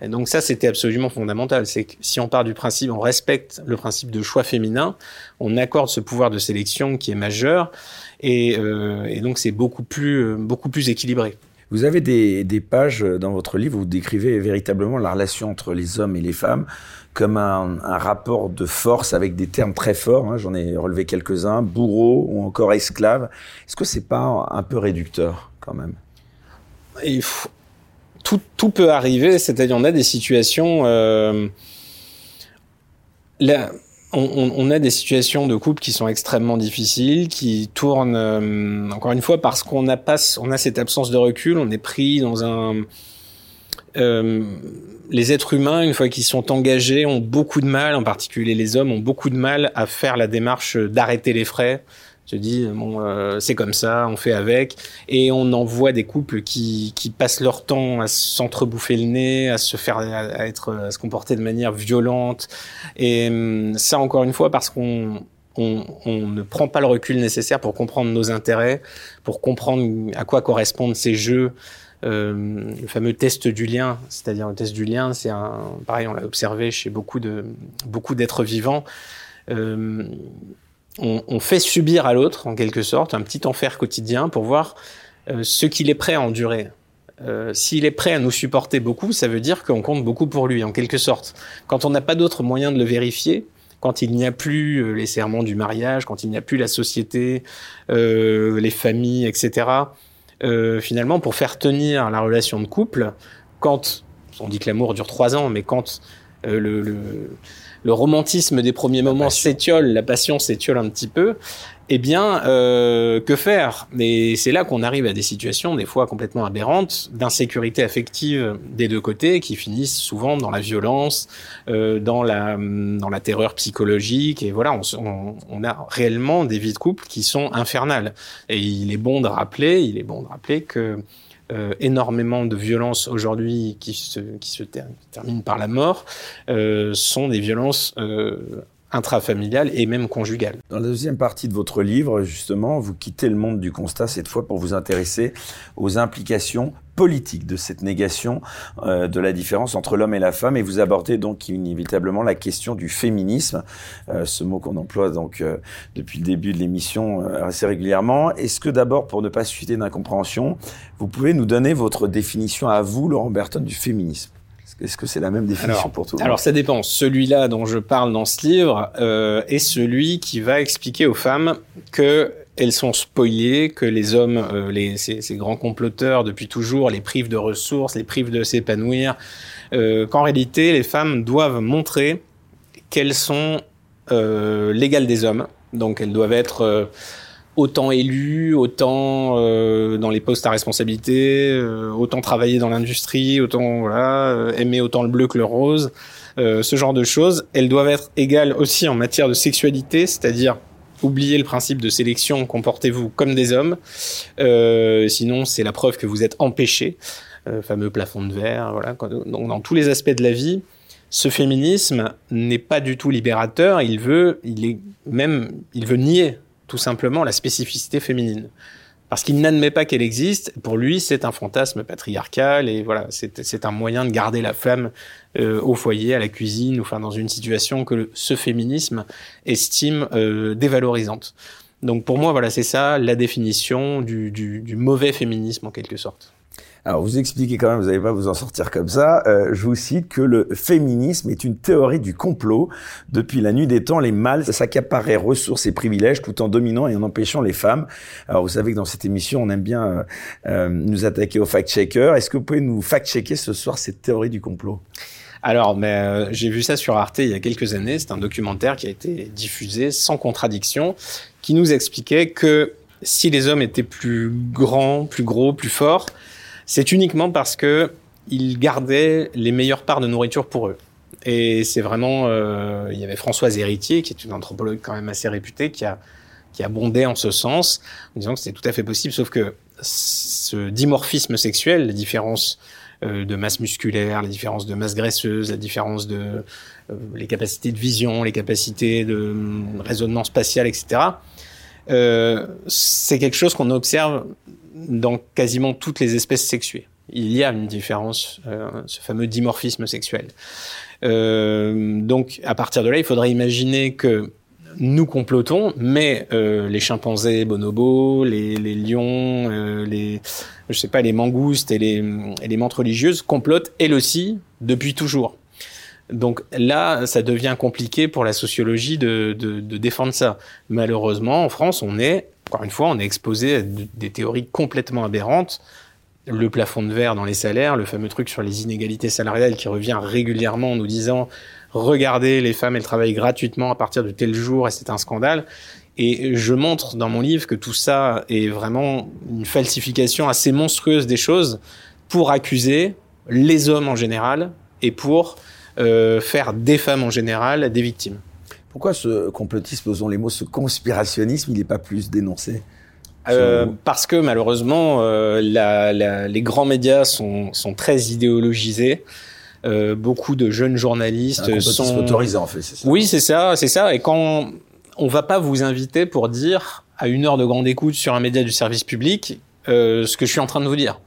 Et donc ça, c'était absolument fondamental. C'est que si on part du principe, on respecte le principe de choix féminin, on accorde ce pouvoir de sélection qui est majeur, et, euh, donc c'est beaucoup plus, beaucoup plus équilibré. Vous avez des, pages dans votre livre où vous décrivez véritablement la relation entre les hommes et les femmes comme un, rapport de force avec des termes très forts. Hein, J'en ai relevé quelques-uns, bourreau ou encore esclave. Est-ce que c'est pas un peu réducteur quand même? Tout, peut arriver, c'est-à-dire on a des situations. Euh, là, on, on, a des situations de couple qui sont extrêmement difficiles, qui tournent euh, encore une fois parce qu'on a pas, on a cette absence de recul, on est pris dans un euh, les êtres humains, une fois qu'ils sont engagés, ont beaucoup de mal, en particulier les hommes, ont beaucoup de mal à faire la démarche d'arrêter les frais. Je dis bon, euh, c'est comme ça, on fait avec, et on en voit des couples qui, qui passent leur temps à s'entrebouffer le nez, à se faire, à être, à se comporter de manière violente, et hum, ça encore une fois parce qu'on on, on, ne prend pas le recul nécessaire pour comprendre nos intérêts, pour comprendre à quoi correspondent ces jeux, euh, le fameux test du lien, c'est-à-dire le test du lien, c'est un, pareil, on l'a observé chez beaucoup de beaucoup d'êtres vivants. Euh, on, fait subir à l'autre, en quelque sorte, un petit enfer quotidien pour voir euh, ce qu'il est prêt à endurer. S'il est prêt à nous supporter beaucoup, ça veut dire qu'on compte beaucoup pour lui, en quelque sorte. Quand on n'a pas d'autre moyen de le vérifier, quand il n'y a plus les serments du mariage, quand il n'y a plus la société, les familles, etc. finalement, pour faire tenir la relation de couple, quand on dit que l'amour dure trois ans, mais quand le, le, le romantisme des premiers moments s'étiole, la passion s'étiole un petit peu, eh bien, euh, que faire? Et c'est là qu'on arrive à des situations des fois complètement aberrantes d'insécurité affective des deux côtés, qui finissent souvent dans la violence, euh, dans la dans la terreur psychologique. Et voilà, on, on, a réellement des vies de couple qui sont infernales. Et il est bon de rappeler, il est bon de rappeler que euh, énormément de violences aujourd'hui qui se, qui se terminent par la mort euh, sont des violences intrafamiliales et même conjugales. Dans la deuxième partie de votre livre, justement, vous quittez le monde du constat cette fois pour vous intéresser aux implications politique de cette négation euh, de la différence entre l'homme et la femme et vous abordez donc inévitablement la question du féminisme, euh, ce mot qu'on emploie donc euh, depuis le début de l'émission assez régulièrement. Est-ce que d'abord, pour ne pas susciter d'incompréhension, vous pouvez nous donner votre définition à vous, Laurent Berton, du féminisme? Est-ce que c'est la même définition pour tout Alors ça dépend. Celui-là dont je parle dans ce livre euh, est celui qui va expliquer aux femmes que elles sont spoilées, que les hommes, euh, les, ces, ces, grands comploteurs depuis toujours, les privent de ressources, les privent de s'épanouir, euh, qu'en réalité les femmes doivent montrer qu'elles sont l'égale des hommes. Donc elles doivent être autant élues, autant euh, dans les postes à responsabilité, euh, autant travailler dans l'industrie, autant voilà, aimer autant le bleu que le rose. ce genre de choses, elles doivent être égales aussi en matière de sexualité, c'est-à-dire oubliez le principe de sélection, comportez-vous comme des hommes. Euh, sinon, c'est la preuve que vous êtes empêché. Euh, fameux plafond de verre, voilà. Donc, dans tous les aspects de la vie, ce féminisme n'est pas du tout libérateur. Il veut, il est même, il veut nier tout simplement la spécificité féminine parce qu'il n'admet pas qu'elle existe. Pour lui, c'est un fantasme patriarcal et voilà, c'est un moyen de garder la femme euh, au foyer, à la cuisine, enfin dans une situation que ce féminisme estime euh, dévalorisante. Donc pour moi, voilà, c'est ça la définition du, du, du mauvais féminisme en quelque sorte. Alors, vous expliquez quand même, vous n'allez pas vous en sortir comme ça. Euh, je vous cite que le féminisme est une théorie du complot. Depuis la nuit des temps, les mâles s'accapareraient ressources et privilèges tout en dominant et en empêchant les femmes. Alors, vous savez que dans cette émission, on aime bien euh, euh nous attaquer aux fact-checkers. Est-ce que vous pouvez nous fact-checker ce soir cette théorie du complot? Alors, mais euh, j'ai vu ça sur Arte il y a quelques années. C'est un documentaire qui a été diffusé sans contradiction, qui nous expliquait que si les hommes étaient plus grands, plus gros, plus forts, c'est uniquement parce que ils gardaient les meilleures parts de nourriture pour eux. Et c'est vraiment, euh, il y avait Françoise Héritier, qui est une anthropologue quand même assez réputée, qui a qui a bondé en ce sens, en disant que c'était tout à fait possible, sauf que ce dimorphisme sexuel, la différence euh, de masse musculaire, la différence de masse graisseuse, la différence de euh, les capacités de vision, les capacités de euh, raisonnement spatial, etc. C'est quelque chose qu'on observe dans quasiment toutes les espèces sexuées. Il y a une différence, euh, ce fameux dimorphisme sexuel. Euh, donc, à partir de là, il faudrait imaginer que nous complotons, mais euh, les chimpanzés bonobos, les, lions, euh, les, sais pas, les mangoustes et les, et religieuses complotent elles aussi depuis toujours. Donc là, ça devient compliqué pour la sociologie de, de défendre ça. Malheureusement, en France, on est encore une fois, on est exposé à des théories complètement aberrantes. Le plafond de verre dans les salaires, le fameux truc sur les inégalités salariales qui revient régulièrement en nous disant regardez, les femmes, elles travaillent gratuitement à partir de tel jour et c'est un scandale. Et je montre dans mon livre que tout ça est vraiment une falsification assez monstrueuse des choses pour accuser les hommes en général et pour euh, faire des femmes en général des victimes. Pourquoi ce complotisme, osons les mots, ce conspirationnisme, il n'est pas plus dénoncé euh, parce que malheureusement, euh, la, la, les grands médias sont, sont très idéologisés. Euh, beaucoup de jeunes journalistes un sont autorisé en fait. Ça. Oui, c'est ça, c'est ça. Et quand on va pas vous inviter pour dire à une heure de grande écoute sur un média du service public ce que je suis en train de vous dire.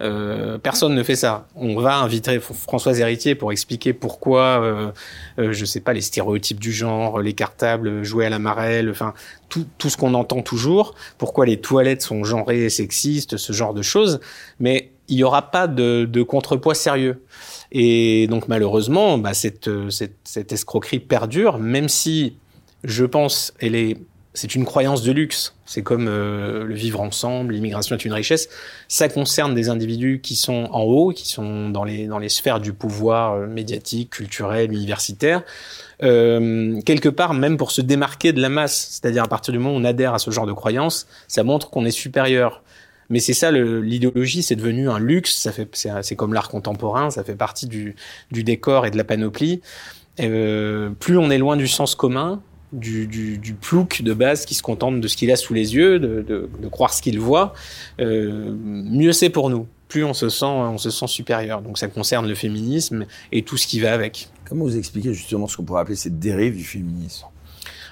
Euh, personne ne fait ça. On va inviter Françoise Héritier pour expliquer pourquoi, euh, euh, je sais pas, les stéréotypes du genre, les cartables, jouer à la marelle, enfin tout, tout ce qu'on entend toujours. Pourquoi les toilettes sont genrées et sexistes, ce genre de choses. Mais il n'y aura pas de, de, contrepoids sérieux. Et donc malheureusement, bah, cette, cette, cette, escroquerie perdure, même si je pense elle est c'est une croyance de luxe. C'est comme euh, le vivre ensemble, l'immigration est une richesse. Ça concerne des individus qui sont en haut, qui sont dans les, dans les sphères du pouvoir euh, médiatique, culturel, universitaire. Euh, quelque part, même pour se démarquer de la masse, c'est-à-dire à partir du moment où on adhère à ce genre de croyance, ça montre qu'on est supérieur. Mais c'est ça, l'idéologie, c'est devenu un luxe. Ça fait, c'est comme l'art contemporain, ça fait partie du, du décor et de la panoplie. Euh, plus on est loin du sens commun, du, du, du, plouc de base qui se contente de ce qu'il a sous les yeux, de, de, de croire ce qu'il voit, euh, mieux c'est pour nous. Plus on se sent, on se sent supérieur. Donc ça concerne le féminisme et tout ce qui va avec. Comment vous expliquez justement ce qu'on pourrait appeler cette dérive du féminisme?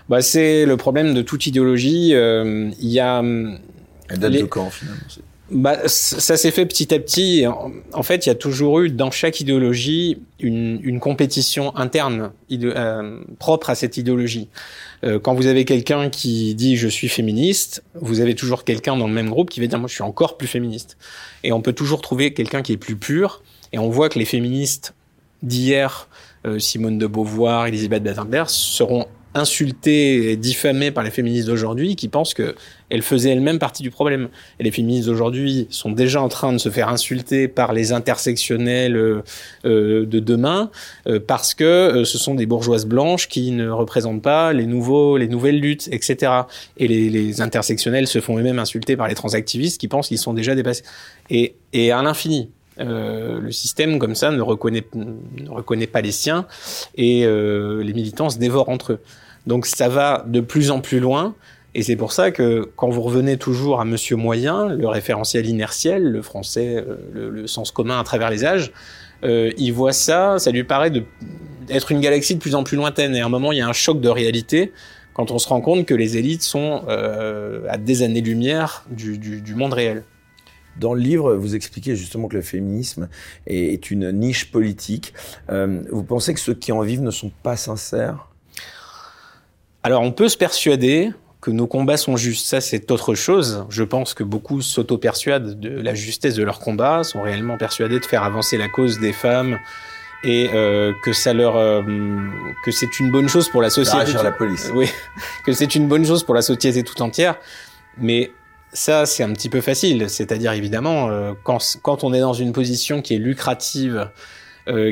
Bah, c'est le problème de toute idéologie. Euh, il y a. Elle date de quand finalement bah, ça s'est fait petit à petit. En fait, il y a toujours eu dans chaque idéologie une, une compétition interne euh, propre à cette idéologie. Euh, quand vous avez quelqu'un qui dit je suis féministe, vous avez toujours quelqu'un dans le même groupe qui va dire moi je suis encore plus féministe. Et on peut toujours trouver quelqu'un qui est plus pur. Et on voit que les féministes d'hier, euh, Simone de Beauvoir, Elisabeth Badinter, seront insultées et diffamées par les féministes d'aujourd'hui qui pensent que elles faisaient elles-mêmes partie du problème. Et les féministes d'aujourd'hui sont déjà en train de se faire insulter par les intersectionnels euh, euh de demain euh, parce que ce sont des bourgeoises blanches qui ne représentent pas les nouveaux, les nouvelles luttes, etc. Et les, intersectionnels se font eux-mêmes insulter par les transactivistes qui pensent qu'ils sont déjà dépassés. Et, à l'infini. Le système comme ça ne reconnaît, pas les siens et les militants se dévorent entre eux. Donc ça va de plus en plus loin. Et c'est pour ça que quand vous revenez toujours à Monsieur Moyen, le référentiel inertiel, le français, euh, le, sens commun à travers les âges, euh, il voit ça, ça lui paraît d'être une galaxie de plus en plus lointaine. Et à un moment, il y a un choc de réalité quand on se rend compte que les élites sont euh, à des années-lumière du, du, du monde réel. Dans le livre, vous expliquez justement que le féminisme est une niche politique. Euh, vous pensez que ceux qui en vivent ne sont pas sincères? Alors on peut se persuader que nos combats sont justes, ça c'est autre chose. Je pense que beaucoup s'auto-persuadent de la justesse de leurs combats, sont réellement persuadés de faire avancer la cause des femmes et euh, que ça leur euh, que c'est une bonne chose pour la société. la police. Oui, [LAUGHS] que c'est une bonne chose pour la société tout entière. Mais ça, c'est un petit peu facile. C'est-à-dire, évidemment, euh, quand, quand on est dans une position qui est lucrative,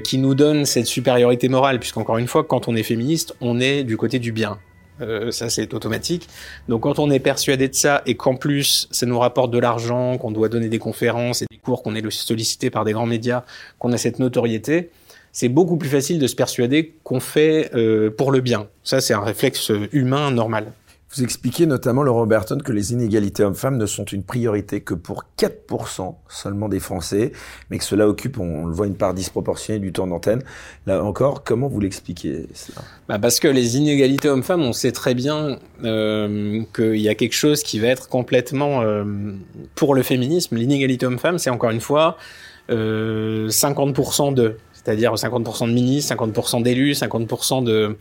qui nous donne cette supériorité morale, puisqu'encore une fois, quand on est féministe, on est du côté du bien. Euh, ça c'est automatique. Donc quand on est persuadé de ça et qu'en plus ça nous rapporte de l'argent, qu'on doit donner des conférences et des cours, qu'on est sollicité par des grands médias, qu'on a cette notoriété, c'est beaucoup plus facile de se persuader qu'on fait euh, pour le bien. Ça c'est un réflexe humain normal. Vous expliquez notamment, Laurent Berton, que les inégalités hommes-femmes ne sont une priorité que pour 4% seulement des Français, mais que cela occupe, on, le voit, une part disproportionnée du temps d'antenne. Là encore, comment vous l'expliquez cela? Bah Parce que les inégalités hommes-femmes, on sait très bien euh, qu'il y a quelque chose qui va être complètement euh, pour le féminisme. L'inégalité homme-femme, c'est encore une fois euh, 50% de, c'est-à-dire 50% de ministres, 50% d'élus, 50% de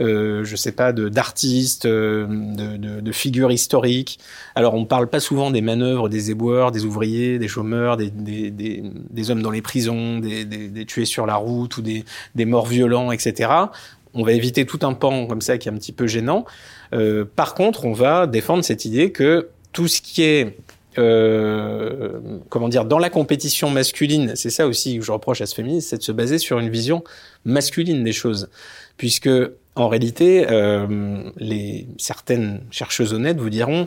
euh, je sais pas, d'artistes, euh, de, de, de, figures historiques. Alors on parle pas souvent des manœuvres des éboueurs, des ouvriers, des chômeurs, des, des, des, des hommes dans les prisons, des, des, tués sur la route ou des, des morts violents, etc. On va éviter tout un pan comme ça qui est un petit peu gênant. Euh, par contre, on va défendre cette idée que tout ce qui est euh, comment dire, dans la compétition masculine, c'est ça aussi que je reproche à ce féministe, c'est de se baser sur une vision masculine des choses, puisque en réalité, euh, les, certaines chercheuses honnêtes vous diront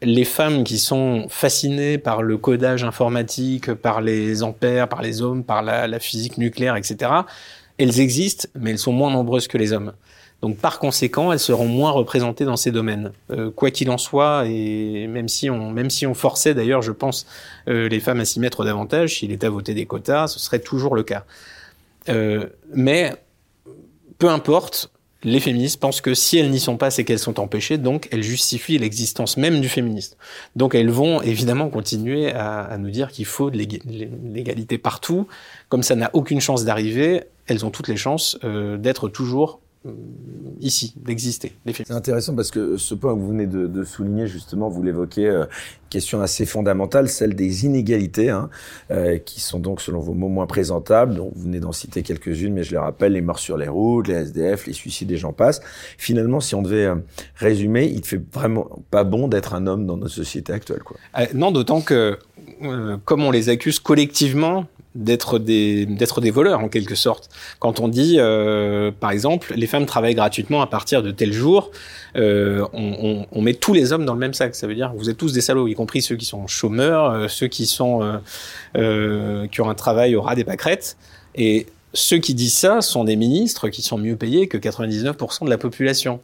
les femmes qui sont fascinées par le codage informatique, par les ampères, par les hommes, par la, la physique nucléaire, etc., elles existent, mais elles sont moins nombreuses que les hommes. Donc par conséquent, elles seront moins représentées dans ces domaines. Euh, quoi qu'il en soit, et même si on, même si on forçait d'ailleurs, je pense, euh, les femmes à s'y mettre davantage, si l'État votait des quotas, ce serait toujours le cas. Euh, mais peu importe, les féministes pensent que si elles n'y sont pas, c'est qu'elles sont empêchées, donc elles justifient l'existence même du féministe. Donc elles vont évidemment continuer à, à nous dire qu'il faut de l'égalité partout. Comme ça n'a aucune chance d'arriver, elles ont toutes les chances euh, d'être toujours ici, d'exister. C'est intéressant parce que ce point que vous venez de, de souligner, justement, vous l'évoquez, euh, question assez fondamentale, celle des inégalités, hein, euh, qui sont donc, selon vos mots, moins présentables. Donc, vous venez d'en citer quelques-unes, mais je les rappelle, les morts sur les routes, les SDF, les suicides, et j'en passe. Finalement, si on devait euh, résumer, il ne fait vraiment pas bon d'être un homme dans notre société actuelle. Quoi. Euh, non, d'autant que, comme on les accuse collectivement, d'être des d'être des voleurs en quelque sorte. Quand on dit, euh, par exemple, les femmes travaillent gratuitement à partir de tel jour, euh, on, on, on, met tous les hommes dans le même sac. Ça veut dire vous êtes tous des salauds, y compris ceux qui sont chômeurs, euh, ceux qui sont euh, euh, qui ont un travail au ras des pâquerettes. Et ceux qui disent ça sont des ministres qui sont mieux payés que 99% de la population.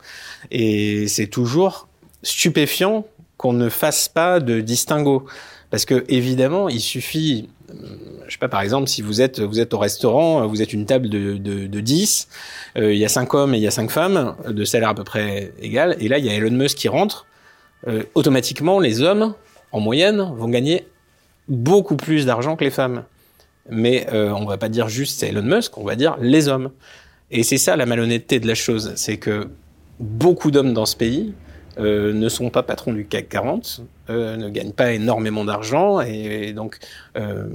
Et c'est toujours stupéfiant qu'on ne fasse pas de distinguo. Parce que évidemment, il suffit je sais pas, par exemple, si vous êtes, vous êtes au restaurant, vous êtes une table de, de, de 10, euh, il y a 5 hommes et il y a 5 femmes, de salaire à peu près égal, et là, il y a Elon Musk qui rentre, euh, automatiquement, les hommes, en moyenne, vont gagner beaucoup plus d'argent que les femmes. Mais euh, on va pas dire juste c'est Elon Musk, on va dire les hommes. Et c'est ça la malhonnêteté de la chose, c'est que beaucoup d'hommes dans ce pays euh, ne sont pas patrons du CAC 40, euh, ne gagnent pas énormément d'argent et, et, donc euh,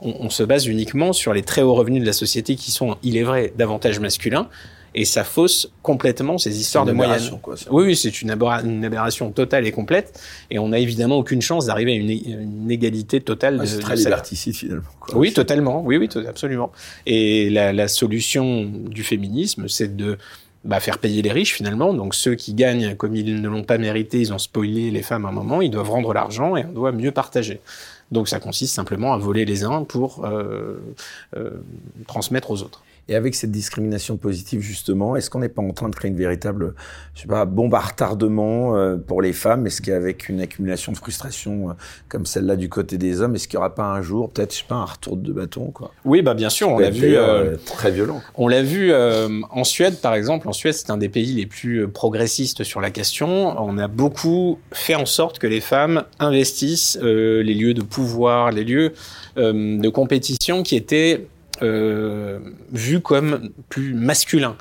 on, on, se base uniquement sur les très hauts revenus de la société qui sont, il est vrai, davantage masculins et ça fausse complètement ces histoires de moyenne. Quoi, oui, oui, c'est une, une, aberration totale et complète et on n'a évidemment aucune chance d'arriver à une, une, égalité totale. Ah, c'est très liberticide finalement. Quoi. Oui, totalement. Oui, oui, absolument. Et la, la solution du féminisme, c'est de bah, faire payer les riches finalement. Donc ceux qui gagnent comme ils ne l'ont pas mérité, ils ont spoilé les femmes à un moment, ils doivent rendre l'argent et on doit mieux partager. Donc ça consiste simplement à voler les uns pour euh, euh, transmettre aux autres. Et avec cette discrimination positive, justement, est-ce qu'on n'est pas en train de créer une véritable, je sais pas, bombe à retardement euh, pour les femmes? Est-ce qu'avec une accumulation de frustration euh, comme celle-là du côté des hommes, est-ce qu'il n'y aura pas un jour, peut-être, je sais pas, un retour de bâton, quoi? Oui, bah bien sûr, on l'a vu. Euh, très violent. On l'a vu en Suède, par exemple. En Suède, c'est un des pays les plus progressistes sur la question. On a beaucoup fait en sorte que les femmes investissent les lieux de pouvoir, les lieux de compétition qui étaient euh, vu comme plus masculin.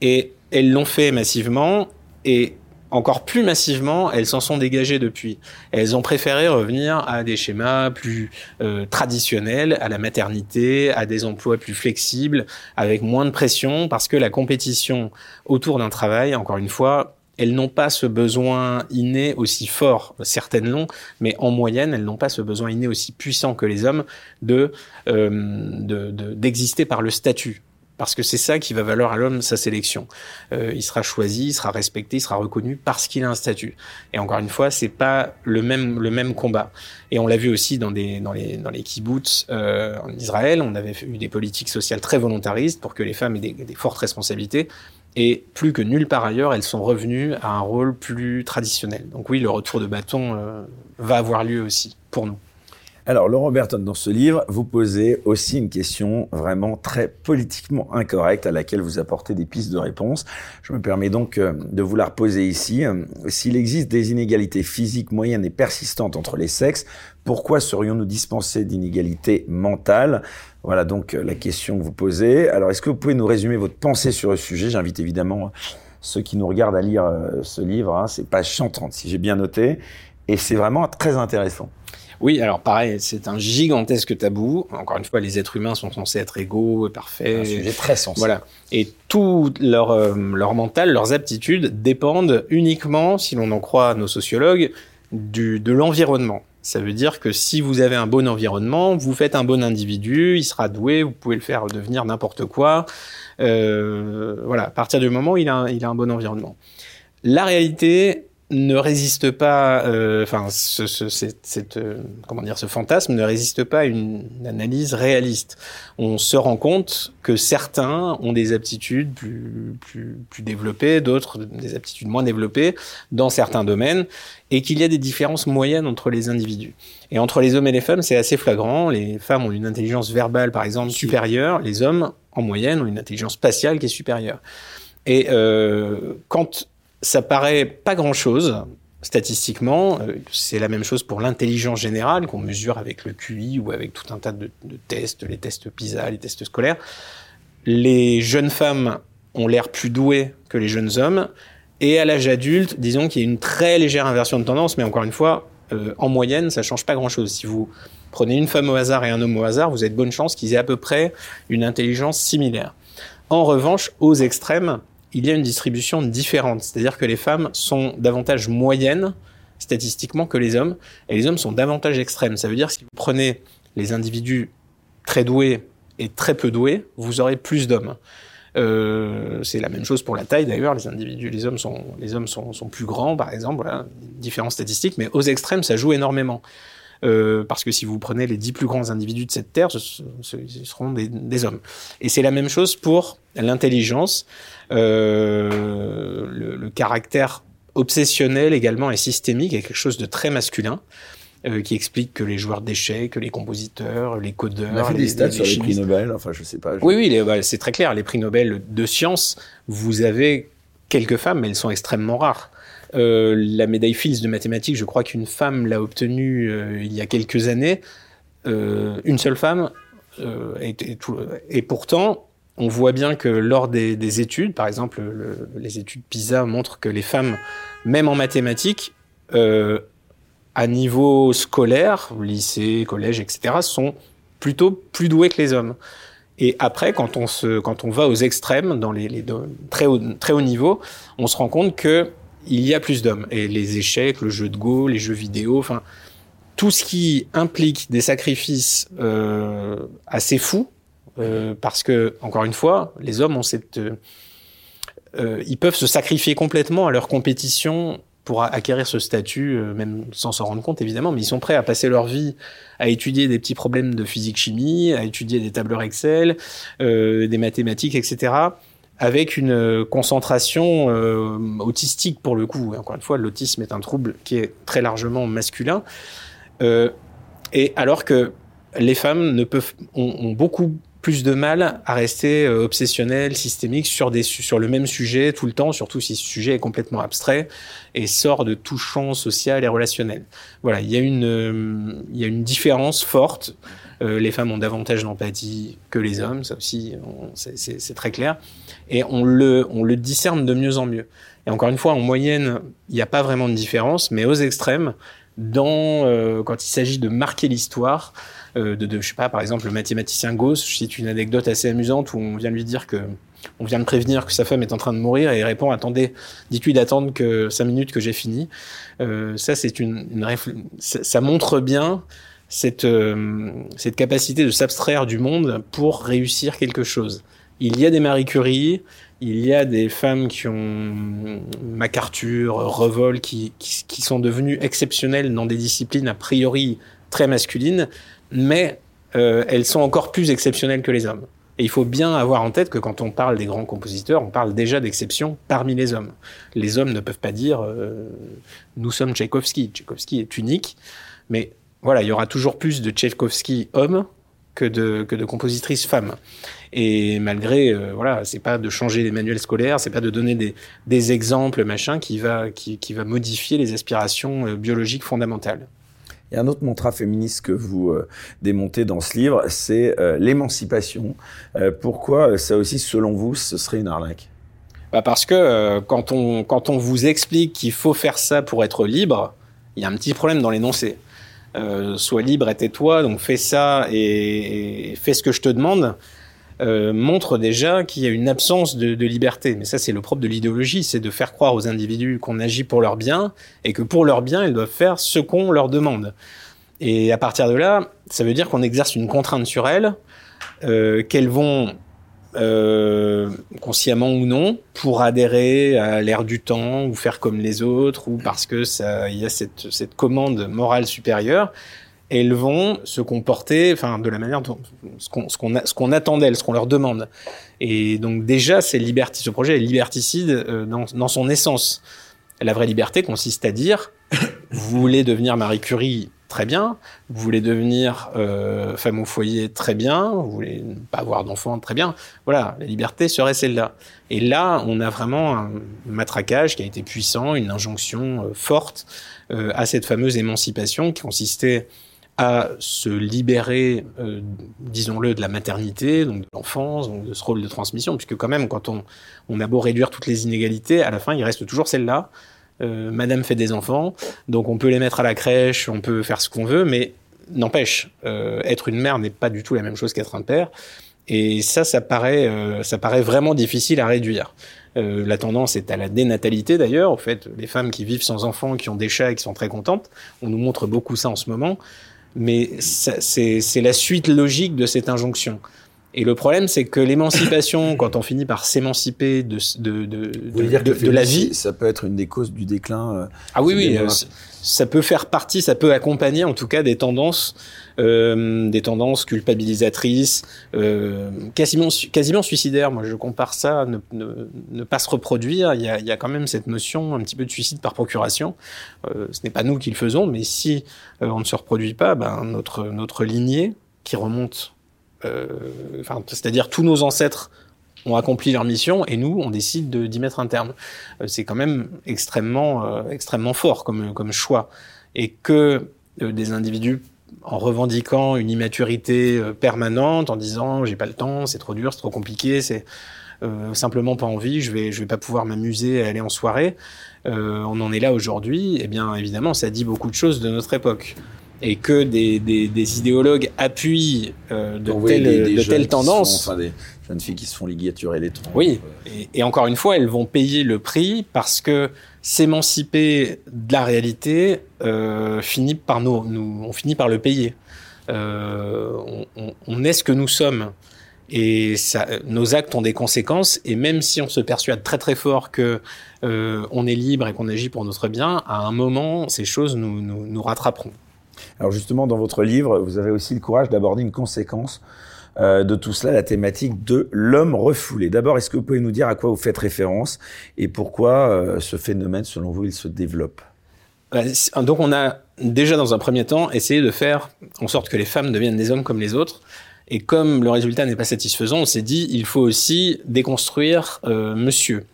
Et elles l'ont fait massivement et encore plus massivement, elles s'en sont dégagées depuis. Elles ont préféré revenir à des schémas plus euh, traditionnels, à la maternité, à des emplois plus flexibles, avec moins de pression, parce que la compétition autour d'un travail, encore une fois, elles n'ont pas ce besoin inné aussi fort, certaines l'ont, mais en moyenne, elles n'ont pas ce besoin inné aussi puissant que les hommes de euh, d'exister de, par le statut. Parce que c'est ça qui va valoir à l'homme sa sélection. Euh, il sera choisi, il sera respecté, il sera reconnu parce qu'il a un statut. Et encore une fois, c'est pas le même le même combat. Et on l'a vu aussi dans des dans les dans les kibbutz euh, en Israël. On avait eu des politiques sociales très volontaristes pour que les femmes aient des fortes responsabilités. Et plus que nulle part ailleurs, elles sont revenues à un rôle plus traditionnel. Donc oui, le retour de bâton euh, va avoir lieu aussi pour nous. Alors, Laurent Berton, dans ce livre, vous posez aussi une question vraiment très politiquement incorrecte à laquelle vous apportez des pistes de réponse. Je me permets donc euh, de vous la reposer ici. S'il existe des inégalités physiques moyennes et persistantes entre les sexes, pourquoi serions-nous dispensés d'inégalités mentales? Voilà donc euh, la question que vous posez. Alors, est-ce que vous pouvez nous résumer votre pensée sur le sujet? J'invite évidemment ceux qui nous regardent à lire euh, ce livre. Hein. C'est page 130, si j'ai bien noté. Et c'est vraiment très intéressant. Oui, alors pareil, c'est un gigantesque tabou. Encore une fois, les êtres humains sont censés être égaux, parfaits. Un sujet très sensible. Voilà. Et tout leur, euh, leur mental, leurs aptitudes dépendent uniquement, si l'on en croit nos sociologues, du, de l'environnement. Ça veut dire que si vous avez un bon environnement, vous faites un bon individu, il sera doué, vous pouvez le faire devenir n'importe quoi. Euh, voilà, à partir du moment où il a, il a un bon environnement. La réalité, ne résiste pas, euh, enfin, ce, ce, cette, euh, comment dire, ce fantasme ne résiste pas à une, analyse réaliste. On se rend compte que certains ont des aptitudes plus, plus, plus développées, d'autres des aptitudes moins développées dans certains domaines, et qu'il y a des différences moyennes entre les individus. Et entre les hommes et les femmes, c'est assez flagrant. Les femmes ont une intelligence verbale, par exemple, supérieure. Les hommes, en moyenne, ont une intelligence spatiale qui est supérieure. Et euh, quand ça paraît pas grand-chose statistiquement. Euh, c'est la même chose pour l'intelligence générale qu'on mesure avec le QI ou avec tout un tas de, tests, les tests PISA, les tests scolaires. Les jeunes femmes ont l'air plus doués que les jeunes hommes. Et à l'âge adulte, disons qu'il y a une très légère inversion de tendance, mais encore une fois, euh, en moyenne, ça change pas grand-chose. Si vous prenez une femme au hasard et un homme au hasard, vous avez de bonnes chances qu'ils aient à peu près une intelligence similaire. En revanche, aux extrêmes, il y a une distribution différente. C'est-à-dire que les femmes sont davantage moyennes statistiquement que les hommes, et les hommes sont davantage extrêmes. Ça veut dire que si vous prenez les individus très doués et très peu doués, vous aurez plus d'hommes. Euh, c'est la même chose pour la taille d'ailleurs. Les individus, les hommes sont, les hommes sont, sont plus grands, par exemple. Différentes statistiques, mais aux extrêmes, ça joue énormément. Euh, parce que si vous prenez les dix plus grands individus de cette terre, ce, ce, seront des, des, hommes. Et c'est la même chose pour l'intelligence, euh, le, le, caractère obsessionnel également et systémique est quelque chose de très masculin. Euh, qui explique que les joueurs d'échecs, les compositeurs, les codeurs. On a fait les, des stats les, sur les prix Nobel, enfin je sais pas. Je... Oui, oui, bah, c'est très clair. Les prix Nobel de sciences, vous avez quelques femmes, mais elles sont extrêmement rares. Euh, la médaille Fields de mathématiques, je crois qu'une femme l'a obtenue euh, il y a quelques années. Euh, une seule femme. Et, pourtant, on voit bien que lors des, des études, par exemple, le, les études PISA montrent que les femmes, même en mathématiques, à niveau scolaire, lycée, collège, etc., sont plutôt plus doués que les hommes. Et après, quand on se, quand on va aux extrêmes, dans les, les très haut, très haut niveau, on se rend compte que il y a plus d'hommes. Et les échecs, le jeu de Go, les jeux vidéo, enfin, tout ce qui implique des sacrifices euh, assez fous, euh, parce que encore une fois, les hommes ont cette, euh, ils peuvent se sacrifier complètement à leur compétition pour acquérir ce statut, euh, même sans s'en rendre compte évidemment, mais ils sont prêts à passer leur vie à étudier des petits problèmes de physique-chimie, à étudier des tableurs Excel, euh, des mathématiques, etc., avec une concentration euh, autistique pour le coup. Encore une fois, l'autisme est un trouble qui est très largement masculin, euh, et alors que les femmes ne peuvent ont beaucoup plus de mal à rester euh, obsessionnel, systémique sur des sur le même sujet tout le temps, surtout si ce sujet est complètement abstrait et sort de tout champ social et relationnel. Voilà, il y a une euh, il y a une différence forte. Euh, les femmes ont davantage d'empathie que les hommes, ça aussi c'est très clair, et on le on le discerne de mieux en mieux. Et encore une fois, en moyenne, il n'y a pas vraiment de différence, mais aux extrêmes, dans euh, quand il s'agit de marquer l'histoire, de, de, je sais pas, par exemple, le mathématicien Gauss, cite une anecdote assez amusante où on vient lui dire que on vient de prévenir que sa femme est en train de mourir et il répond attendez, dites-lui d'attendre que cinq minutes que j'ai fini. Euh, ça, c'est une, une ça, ça, montre bien cette euh, cette capacité de s'abstraire du monde pour réussir quelque chose. Il y a des Marie Curie, il y a des femmes qui ont MacArthur, Revol, qui, qui, qui sont devenues exceptionnelles dans des disciplines a priori très masculines, mais euh, elles sont encore plus exceptionnelles que les hommes. Et il faut bien avoir en tête que quand on parle des grands compositeurs, on parle déjà d'exceptions parmi les hommes. Les hommes ne peuvent pas dire euh, nous sommes Tchaïkovski. Tchaïkovski est unique, mais voilà, il y aura toujours plus de Tchaïkovski hommes que de, que de compositrices femmes. Et malgré, euh, voilà, c'est pas de changer les manuels scolaires, c'est pas de donner des, des exemples, machin, qui va, qui, qui va modifier les aspirations euh, biologiques fondamentales. A un autre mantra féministe que vous euh, démontez dans ce livre, c'est euh, l'émancipation. Euh, pourquoi ça aussi, selon vous, ce serait une arnaque? Bah Parce que euh, quand, on, quand on vous explique qu'il faut faire ça pour être libre, il y a un petit problème dans l'énoncé. sois libre et tais-toi, donc fais ça et, et fais ce que je te demande. Euh, montre déjà qu'il y a une absence de, liberté. Mais ça, c'est le propre de l'idéologie, c'est de faire croire aux individus qu'on agit pour leur bien et que pour leur bien, ils doivent faire ce qu'on leur demande. Et à partir de là, ça veut dire qu'on exerce une contrainte sur elles, euh, qu'elles vont euh, consciemment ou non, pour adhérer à l'ère du temps ou faire comme les autres ou parce que ça, il y a cette, cette commande morale supérieure elles vont se comporter, enfin, de la manière dont ce qu'on ce qu'on attend d'elles, ce qu'on leur demande. Et donc déjà, c'est liberti, ce projet est liberticide euh, dans, dans son essence. La vraie liberté consiste à dire, [COUGHS] vous voulez devenir Marie Curie, très bien. Vous voulez devenir euh, femme au foyer, très bien. Vous voulez ne pas avoir d'enfants, très bien. Voilà, la liberté serait celle-là. Et là, on a vraiment un matraquage qui a été puissant, une injonction euh, forte euh, à cette fameuse émancipation qui consistait à se libérer, euh, disons-le, de la maternité, donc de l'enfance, donc de ce rôle de transmission, puisque quand même, quand on, on a beau réduire toutes les inégalités, à la fin, il reste toujours celle-là. Euh, Madame fait des enfants, donc on peut les mettre à la crèche, on peut faire ce qu'on veut, mais n'empêche, euh, être une mère n'est pas du tout la même chose qu'être un père. Et ça, ça paraît, ça paraît vraiment difficile à réduire. La tendance est à la dénatalité d'ailleurs. En fait, les femmes qui vivent sans enfants, qui ont des chats et qui sont très contentes, on nous montre beaucoup ça en ce moment. Mais c'est la suite logique de cette injonction. Et le problème, c'est que l'émancipation, [COUGHS] quand on finit par s'émanciper de, de, de, de, de la vie, ça peut être une des causes du déclin. Euh, ah oui, oui, euh, ça peut faire partie, ça peut accompagner en tout cas des tendances, des tendances culpabilisatrices, euh, quasiment, quasiment suicidaires. Moi, je compare ça à ne, pas se reproduire. Il y, a, quand même cette notion un petit peu de suicide par procuration. Euh, ce n'est pas nous qui le faisons, mais si euh, on ne se reproduit pas, ben, notre, notre lignée qui remonte euh, c'est-à-dire tous nos ancêtres ont accompli leur mission et nous, on décide d'y mettre un terme. Euh, c'est quand même extrêmement, euh, extrêmement fort comme, comme choix. Et que des individus en revendiquant une immaturité permanente, en disant j'ai pas le temps, c'est trop dur, c'est trop compliqué, c'est euh, simplement pas envie, je vais je vais pas pouvoir m'amuser à aller en soirée. Euh, on en est là aujourd'hui. Eh bien évidemment, ça dit beaucoup de choses de notre époque et que des, des, des idéologues appuient euh, de, telles, des, de telles tendances. Sont, enfin, des jeunes filles qui se font ligaturer les troncs. Oui, et, et, encore une fois, elles vont payer le prix parce que s'émanciper de la réalité euh, finit par nous, on finit par le payer. Euh, on, est ce que nous sommes. Et nos actes ont des conséquences. Et même si on se persuade très très fort que euh, on est libre et qu'on agit pour notre bien, à un moment, ces choses nous, nous, nous rattraperont. Alors justement, dans votre livre, vous avez aussi le courage d'aborder une conséquence euh, de tout cela, la thématique de l'homme refoulé. D'abord, est-ce que vous pouvez nous dire à quoi vous faites référence et pourquoi euh, ce phénomène, selon vous, il se développe? Donc on a déjà dans un premier temps essayé de faire en sorte que les femmes deviennent des hommes comme les autres. Et comme le résultat n'est pas satisfaisant, on s'est dit il faut aussi déconstruire euh, monsieur.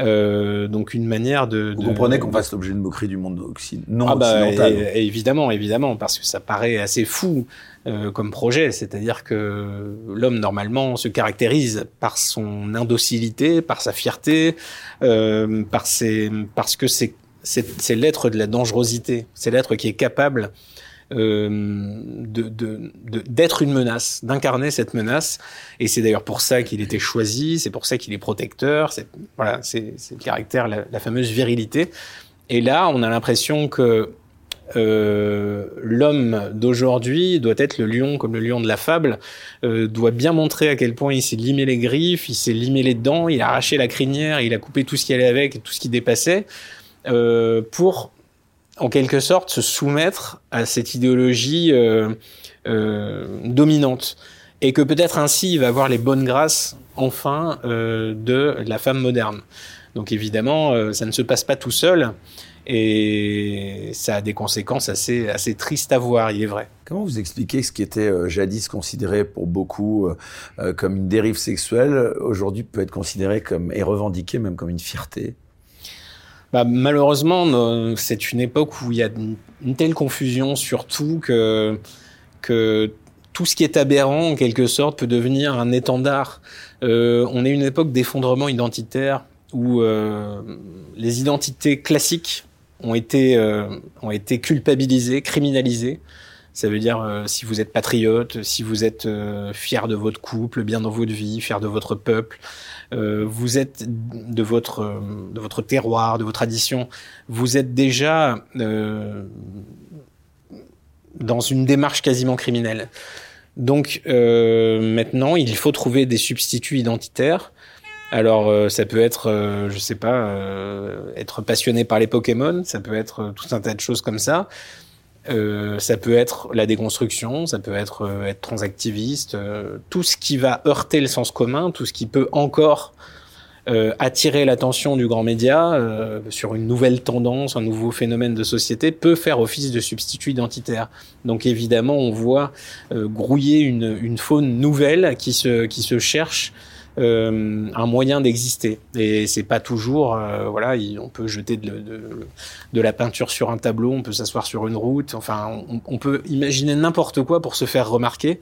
Euh, donc une manière de. Vous de... comprenez qu'on fasse l'objet de moquerie du monde occident, non ah bah, occidental. Et, évidemment, évidemment, parce que ça paraît assez fou euh, comme projet. C'est-à-dire que l'homme normalement se caractérise par son indocilité, par sa fierté, euh, par ses, parce que c'est c'est l'être de la dangerosité. C'est l'être qui est capable d'être de, de, une menace, d'incarner cette menace. Et c'est d'ailleurs pour ça qu'il était choisi, c'est pour ça qu'il est protecteur. C'est voilà, c'est le caractère, la, fameuse virilité. Et là, on a l'impression que euh, l'homme d'aujourd'hui doit être le lion comme le lion de la fable, euh, doit bien montrer à quel point il s'est limé les griffes, il s'est limé les dents, il a arraché la crinière, il a coupé tout ce qui allait avec, tout ce qui dépassait, euh, pour en quelque sorte se soumettre à cette idéologie euh, euh, dominante et que peut-être ainsi il va avoir les bonnes grâces enfin euh, de la femme moderne. Donc évidemment, ça ne se passe pas tout seul et ça a des conséquences assez, assez tristes à voir, il est vrai. Comment vous expliquez ce qui était jadis considéré pour beaucoup comme une dérive sexuelle, aujourd'hui peut être considéré comme et revendiqué même comme une fierté? Bah, malheureusement, c'est une époque où il y a une telle confusion surtout que, que tout ce qui est aberrant, en quelque sorte, peut devenir un étendard. Euh, on est une époque d'effondrement identitaire où euh, les identités classiques ont été, euh, ont été culpabilisées, criminalisées. Ça veut dire euh, si vous êtes patriote, si vous êtes euh, fier de votre couple, bien dans votre vie, fier de votre peuple, euh, vous êtes de votre de votre terroir, de vos traditions, vous êtes déjà dans une démarche quasiment criminelle. Donc maintenant, il faut trouver des substituts identitaires. Alors euh, ça peut être, euh, je sais pas, euh, être passionné par les Pokémon, ça peut être tout un tas de choses comme ça. Euh, ça peut être la déconstruction, ça peut être euh, être transactiviste, euh, tout ce qui va heurter le sens commun, tout ce qui peut encore attirer l'attention du grand média sur une nouvelle tendance, un nouveau phénomène de société, peut faire office de substitut identitaire. Donc évidemment, on voit grouiller une, une faune nouvelle qui se, qui se cherche un moyen d'exister. Et c'est pas toujours, voilà, on peut jeter de, la peinture sur un tableau, on peut s'asseoir sur une route, enfin, on, peut imaginer n'importe quoi pour se faire remarquer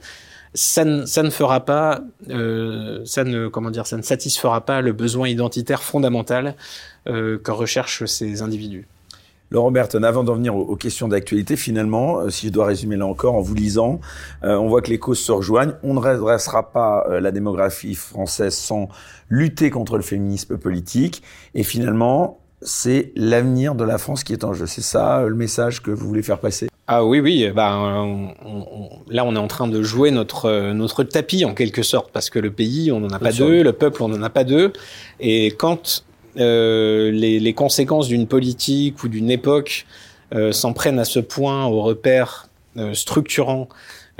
ça ne, ça ne fera pas, euh, ça ne, comment dire, ça ne satisfera pas le besoin identitaire fondamental euh, que recherchent ces individus. Laurent Berton, avant d'en venir aux, questions d'actualité, finalement, euh, si je dois résumer là encore en vous lisant, euh, on voit que les causes se rejoignent. On ne redressera pas euh, la démographie française sans lutter contre le féminisme politique. Et finalement, c'est l'avenir de la France qui est en jeu. C'est ça le message que vous voulez faire passer? Ah oui, oui. Bah, là, on est en train de jouer notre notre tapis en quelque sorte parce que le pays, on n'en a pas deux, le peuple, on n'en a pas deux. Et quand euh, les, conséquences d'une politique ou d'une époque euh, s'en prennent à ce point aux repères euh, structurants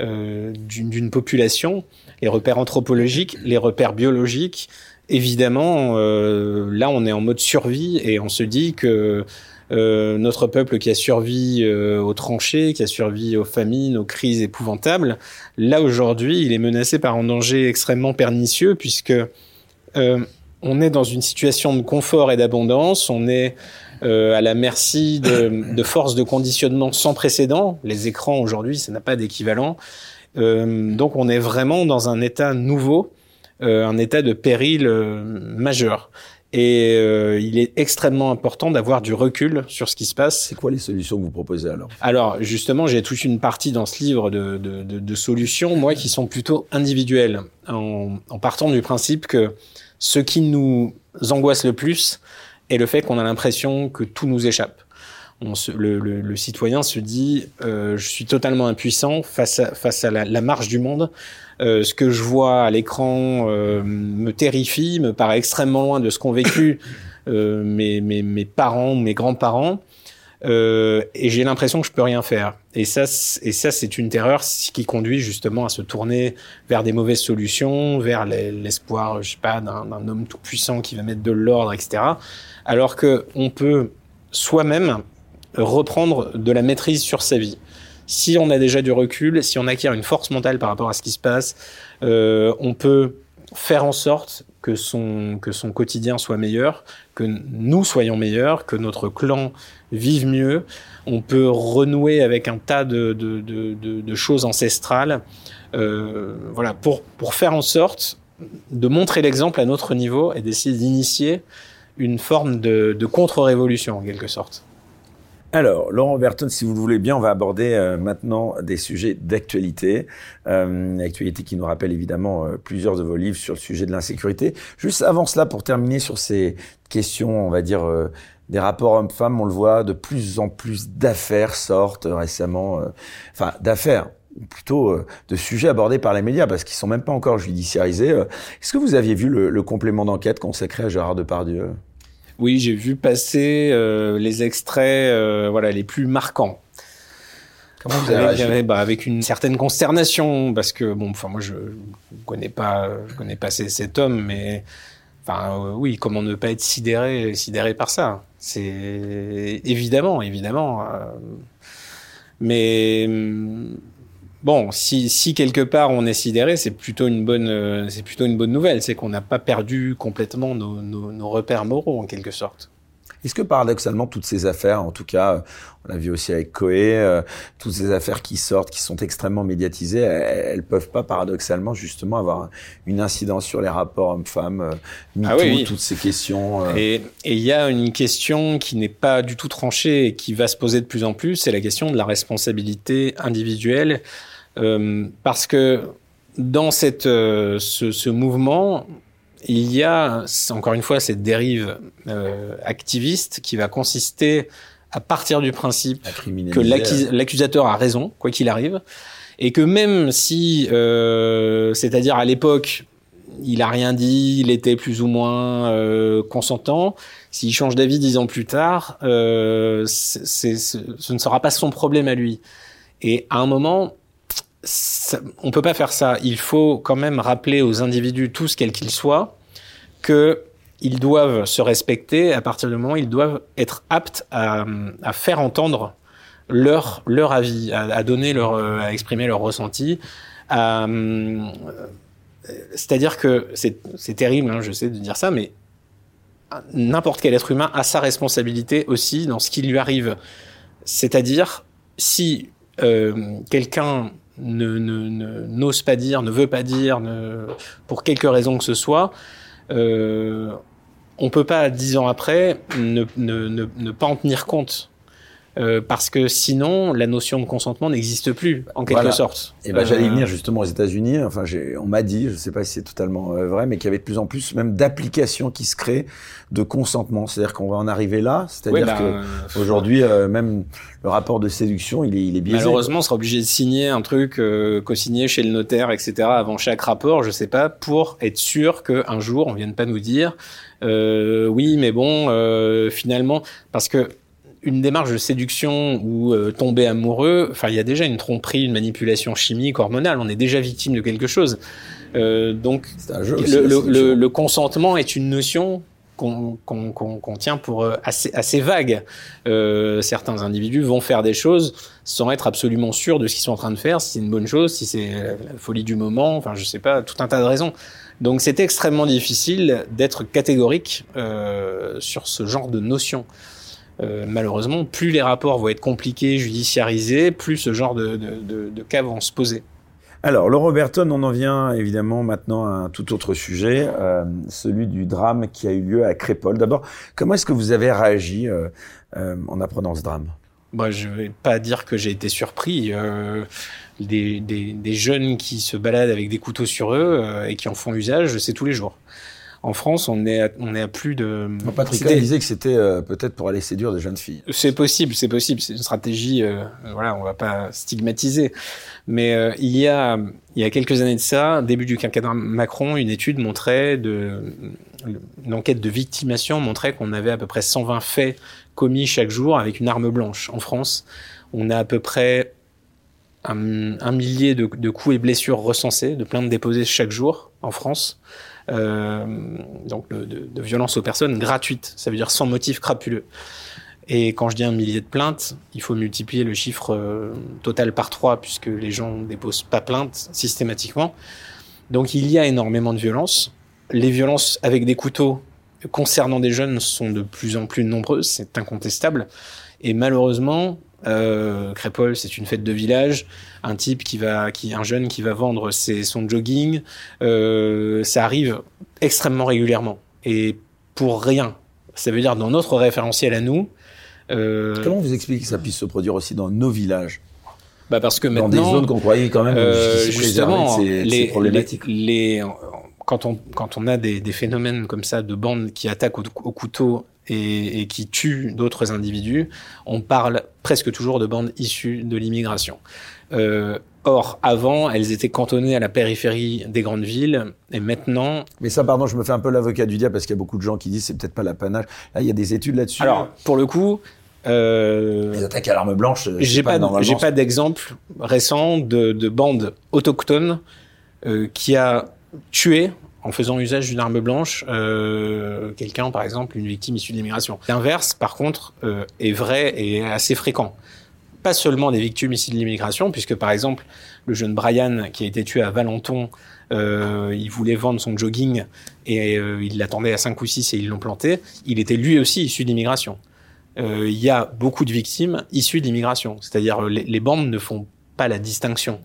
d'une population, les repères anthropologiques, les repères biologiques, évidemment, là, on est en mode survie et on se dit que notre peuple qui a survécu aux tranchées, qui a survécu aux famines, aux crises épouvantables, là aujourd'hui, il est menacé par un danger extrêmement pernicieux puisque on est dans une situation de confort et d'abondance, on est à la merci de, de, forces de conditionnement sans précédent. Les écrans aujourd'hui, ça n'a pas d'équivalent. donc on est vraiment dans un état nouveau, un état de péril majeur. Et euh, il est extrêmement important d'avoir du recul sur ce qui se passe. C'est quoi les solutions que vous proposez alors? Alors justement, j'ai toute une partie dans ce livre de, de, de, de solutions, moi, qui sont plutôt individuelles, en, en, partant du principe que ce qui nous angoisse le plus est le fait qu'on a l'impression que tout nous échappe. Le, citoyen se dit euh, je suis totalement impuissant face à, la, marche du monde. Euh, ce que je vois à l'écran euh, me terrifie, me paraît extrêmement loin de ce qu'ont vécu euh, mes, mes, mes, parents, mes grands-parents. et j'ai l'impression que je peux rien faire. Et ça, et ça, c'est une terreur qui conduit justement à se tourner vers des mauvaises solutions, vers l'espoir, je sais pas, d'un homme tout puissant qui va mettre de l'ordre, etc. Alors que on peut soi-même reprendre de la maîtrise sur sa vie si on a déjà du recul, si on acquiert une force mentale par rapport à ce qui se passe, euh, on peut faire en sorte que son, que son quotidien soit meilleur, que nous soyons meilleurs, que notre clan vive mieux. On peut renouer avec un tas de, de, choses ancestrales, euh, voilà, pour, pour faire en sorte de montrer l'exemple à notre niveau et d'essayer d'initier une forme de, contre-révolution en quelque sorte. Alors, Laurent Berton, si vous le voulez bien, on va aborder euh, maintenant des sujets d'actualité. Euh, actualité qui nous rappelle évidemment euh, plusieurs de vos livres sur le sujet de l'insécurité. Juste avant cela, pour terminer sur ces questions, on va dire, des rapports hommes-femmes, on le voit, de plus en plus d'affaires sortent récemment. Enfin, d'affaires, plutôt de sujets abordés par les médias parce qu'ils sont même pas encore judiciarisés. Est-ce que vous aviez vu le, le complément d'enquête consacré à Gérard Depardieu? Oui, j'ai vu passer euh, les extraits, euh, voilà, les plus marquants. Comment vous avez bah, avec une certaine consternation parce que bon, enfin moi je connais pas, je connais pas cet homme, mais enfin euh, oui, comment ne pas être sidéré, sidéré par ça? C'est évidemment, évidemment. mais bon, si, quelque part on est sidéré, c'est plutôt une bonne, euh, c'est plutôt une bonne nouvelle. C'est qu'on n'a pas perdu complètement nos, nos, repères moraux en quelque sorte. Est-ce que paradoxalement toutes ces affaires, en tout cas, on l'a vu aussi avec Coé, euh, toutes ces affaires qui sortent, qui sont extrêmement médiatisées, elles, elles, peuvent pas paradoxalement justement avoir une incidence sur les rapports hommes-femmes, euh, ah oui, oui. toutes ces questions. Euh... Et il y a une question qui n'est pas du tout tranchée et qui va se poser de plus en plus, c'est la question de la responsabilité individuelle euh, parce que dans cette, euh, ce, ce, mouvement, il y a, encore une fois, cette dérive euh, activiste qui va consister à partir du principe que l'accusateur a raison, quoi qu'il arrive, et que même si, euh, c'est-à-dire à, l'époque, il a rien dit, il était plus ou moins euh, consentant, s'il change d'avis dix ans plus tard, euh, ce ne sera pas son problème à lui. Et à un moment, ça, on peut pas faire ça. Il faut quand même rappeler aux individus, tous quels qu'ils soient, que ils doivent se respecter à partir du moment où ils doivent être aptes à, faire entendre leur avis, à, donner leur, à exprimer leur ressenti. À, c'est-à-dire que c'est terrible, hein, je sais de dire ça, mais n'importe quel être humain a sa responsabilité aussi dans ce qui lui arrive. C'est-à-dire, si euh, quelqu'un ne, n'ose pas dire, ne veut pas dire, ne, pour quelque raison que ce soit, euh, on peut pas, dix ans après, ne, ne pas en tenir compte. Euh, parce que sinon, la notion de consentement n'existe plus, en quelque sorte. Et ben, j'allais euh, venir justement aux États-Unis. Enfin, on m'a dit, je ne sais pas si c'est totalement euh, vrai, mais qu'il y avait de plus en plus même d'applications qui se créent de consentement. C'est-à-dire qu'on va en arriver là. C'est-à-dire bah, que aujourd'hui, même le rapport de séduction, il est, il est biaisé. Malheureusement, on sera obligé de signer un truc co-signé chez le notaire, etc. avant chaque rapport, je sais pas, pour être sûr qu'un jour, on vienne pas nous dire, oui, mais bon, finalement, parce que une démarche de séduction ou euh, tomber amoureux, enfin, il y a déjà une tromperie, une manipulation chimique, hormonale. On est déjà victime de quelque chose. Euh, donc, le, consentement est une notion qu'on tient pour euh, assez, assez vague. certains individus vont faire des choses sans être absolument sûrs de ce qu'ils sont en train de faire, si c'est une bonne chose, si c'est la folie du moment, enfin, je sais pas, tout un tas de raisons. Donc, c'est extrêmement difficile d'être catégorique sur ce genre de notion. Euh, malheureusement, plus les rapports vont être compliqués, judiciarisés, plus ce genre de, de, de, cas vont se poser. Alors, Laurent Berton, on en vient évidemment maintenant à un tout autre sujet, euh, celui du drame qui a eu lieu à Crépol. D'abord, comment est-ce que vous avez réagi euh, en apprenant ce drame? Bah, Je ne vais pas dire que j'ai été surpris. Des, des, des, jeunes qui se baladent avec des couteaux sur eux et qui en font usage, c'est tous les jours. En France, on est à, on est à plus de. Patrick disait que c'était euh, peut-être pour aller séduire des jeunes filles. C'est possible, c'est possible. C'est une stratégie. Euh, voilà, on va pas stigmatiser. Mais euh, il y a il y a quelques années de ça, début du quinquennat Macron, une étude montrait de une enquête de victimation montrait qu'on avait à peu près 120 faits commis chaque jour avec une arme blanche en France. On a à peu près un, un millier de, de coups et blessures recensés, de plaintes déposées chaque jour en France. Euh, donc de, de, violence aux personnes gratuite, ça veut dire sans motif crapuleux. Et quand je dis un millier de plaintes, il faut multiplier le chiffre euh, total par trois, puisque les gens ne déposent pas plainte systématiquement. Donc il y a énormément de violences. Les violences avec des couteaux concernant des jeunes sont de plus en plus nombreuses, c'est incontestable. Et malheureusement, euh, Crépole, c'est une fête de village. Un type qui va, qui, un jeune qui va vendre ses, son jogging, euh, ça arrive extrêmement régulièrement et pour rien. Ça veut dire dans notre référentiel à nous. Euh, Comment vous expliquez que ça puisse se produire aussi dans nos villages? Bah parce que maintenant, dans des zones qu'on croyait quand même euh, justement, c'est problématique. Les, quand on quand on a des, des, phénomènes comme ça de bandes qui attaquent au, au couteau et, et qui tuent d'autres individus, on parle presque toujours de bandes issues de l'immigration. Euh, or, avant, elles étaient cantonnées à la périphérie des grandes villes, et maintenant... Mais ça, pardon, je me fais un peu l'avocat du diable, parce qu'il y a beaucoup de gens qui disent c'est peut-être pas l'apanage. Là, il y a des études là-dessus. Alors, pour le coup... Euh, Les attaques à l'arme blanche. J'ai pas, j'ai pas d'exemple récent de, de bande autochtone euh, qui a tué en faisant usage d'une arme blanche, euh, quelqu'un, par exemple, une victime issue de l'immigration. L'inverse, par contre, euh, est vrai et assez fréquent. Pas seulement des victimes issues de l'immigration, puisque, par exemple, le jeune Brian, qui a été tué à Valenton, euh, il voulait vendre son jogging et il l'attendait à 5 ou 6 et ils l'ont planté. Il était lui aussi issu d'immigration. Euh, il y a beaucoup de victimes issues d'immigration. C'est-à-dire les, les bandes ne font pas la distinction.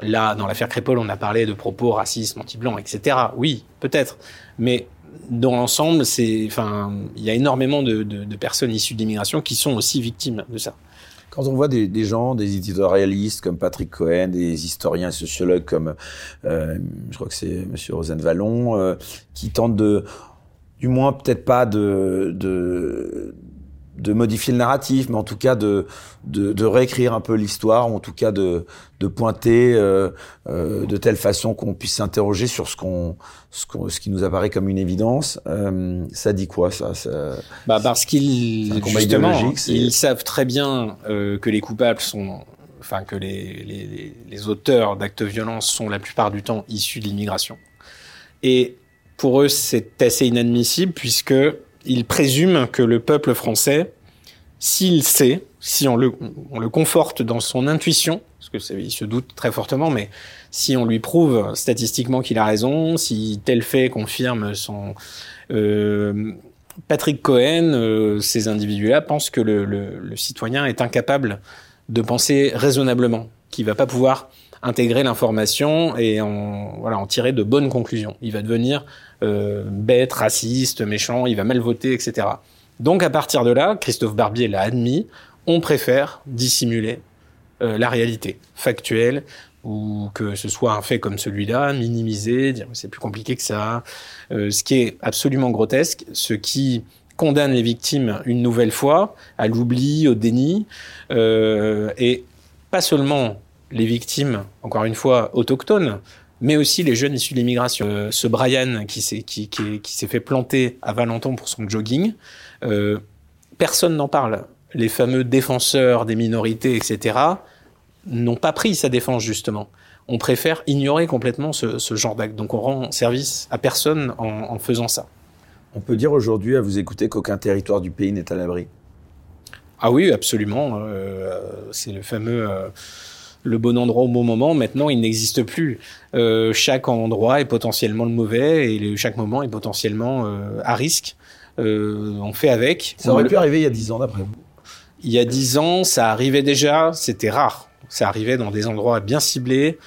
Là, dans l'affaire Crépol, on a parlé de propos racistes, anti-blancs, etc. Oui, peut-être. Mais dans l'ensemble, c'est, enfin, il y a énormément de, de, de personnes issues d'immigration qui sont aussi victimes de ça. Quand on voit des, des, gens, des éditorialistes comme Patrick Cohen, des historiens et sociologues comme, euh, je crois que c'est Monsieur Rosenvallon, euh, qui tentent de, du moins peut-être pas de, de de modifier le narratif, mais en tout cas de, de, de réécrire un peu l'histoire, ou en tout cas de, de pointer euh, euh, de telle façon qu'on puisse s'interroger sur ce, qu'on, ce, qu'on, ce qui nous apparaît comme une évidence. Euh, ça dit quoi ça, ça bah Parce qu'ils justement, ils savent très bien euh, que les coupables sont, enfin que les, les, les auteurs d'actes violents sont la plupart du temps issus de l'immigration. Et pour eux, c'est assez inadmissible puisque il présume que le peuple français, s'il sait, si on le, on le conforte dans son intuition, parce que il se doute très fortement, mais si on lui prouve statistiquement qu'il a raison, si tel fait confirme son euh, Patrick Cohen, euh, ces individus-là pensent que le, le, le, citoyen est incapable de penser raisonnablement, qu'il va pas pouvoir intégrer l'information et en, voilà, en tirer de bonnes conclusions. Il va devenir euh, bête, raciste, méchant, il va mal voter, etc. Donc à partir de là, Christophe Barbier l'a admis, on préfère dissimuler euh, la réalité factuelle ou que ce soit un fait comme celui-là, minimiser, dire c'est plus compliqué que ça, euh, ce qui est absolument grotesque, ce qui condamne les victimes une nouvelle fois à l'oubli, au déni, et pas seulement les victimes, encore une fois, autochtones, mais aussi les jeunes issus de l'immigration. Euh, ce Brian qui s'est qui, qui, qui s'est fait planter à Valenton pour son jogging, euh, personne n'en parle. Les fameux défenseurs des minorités, etc., n'ont pas pris sa défense justement. On préfère ignorer complètement ce, ce genre d'acte. Donc on rend service à personne en, en faisant ça. On peut dire aujourd'hui, à vous écouter, qu'aucun territoire du pays n'est à l'abri. Ah oui, absolument. Euh, c'est le fameux le bon endroit au bon moment. Maintenant, il n'existe plus. Euh, chaque endroit est potentiellement le mauvais et le, chaque moment est potentiellement euh, à risque. Euh, on fait avec. Ça aurait pu arriver il y a dix ans, d'après vous Il y a dix ans, ça arrivait déjà. C'était rare. Ça arrivait dans des endroits bien ciblés,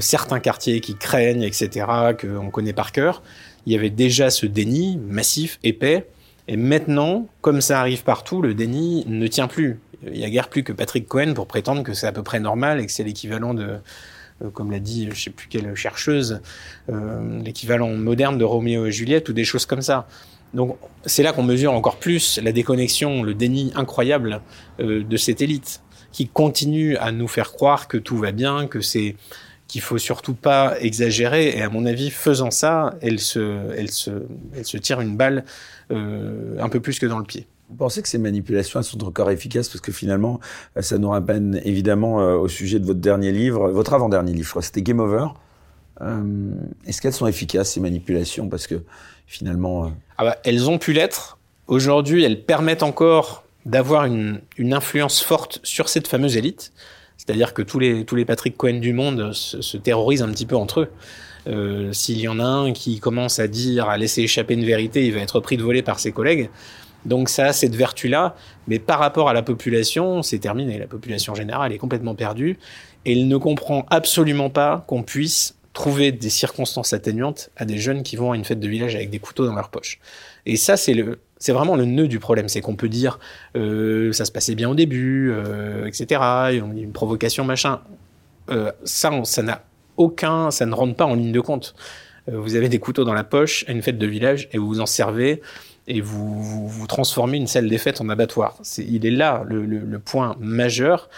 certains quartiers qui craignent, etc., qu'on connaît par cœur. Il y avait déjà ce déni massif, épais. Et maintenant, comme ça arrive partout, le déni ne tient plus. Il y a guère plus que Patrick Cohen pour prétendre que c'est à peu près normal et que c'est l'équivalent de, euh, comme l'a dit, je sais plus quelle chercheuse, euh, l'équivalent moderne de Roméo et Juliette ou des choses comme ça. Donc c'est là qu'on mesure encore plus la déconnexion, le déni incroyable euh, de cette élite qui continue à nous faire croire que tout va bien, que c'est qu'il faut surtout pas exagérer. Et à mon avis, faisant ça, elle se, tire une balle un peu plus que dans le pied. Vous pensez que ces manipulations sont encore efficaces parce que finalement, ça nous ramène évidemment euh, au sujet de votre dernier livre, votre avant-dernier livre, c'était Game Over. Euh, Est-ce qu'elles sont efficaces ces manipulations? Parce que finalement, euh... ah bah, elles ont pu l'être. Aujourd'hui, elles permettent encore d'avoir une, influence forte sur cette fameuse élite. C'est-à-dire que tous les, tous les Patrick Cohen du monde se, se terrorisent un petit peu entre eux. Euh, S'il y en a un qui commence à dire, à laisser échapper une vérité, il va être pris de voler par ses collègues. Donc ça cette vertu-là, mais par rapport à la population, c'est terminé. La population générale est complètement perdue et elle ne comprend absolument pas qu'on puisse trouver des circonstances atténuantes à des jeunes qui vont à une fête de village avec des couteaux dans leur poche. Et ça, c'est le, c'est vraiment le nœud du problème, c'est qu'on peut dire euh, ça se passait bien au début, euh, etc. Il une provocation, machin. Euh, ça, ça n'a aucun, ça ne rentre pas en ligne de compte. Euh, vous avez des couteaux dans la poche à une fête de village et vous vous en servez et vous, vous, vous transformez une salle des fêtes en abattoir. C'est, il est là le, le, le point majeur.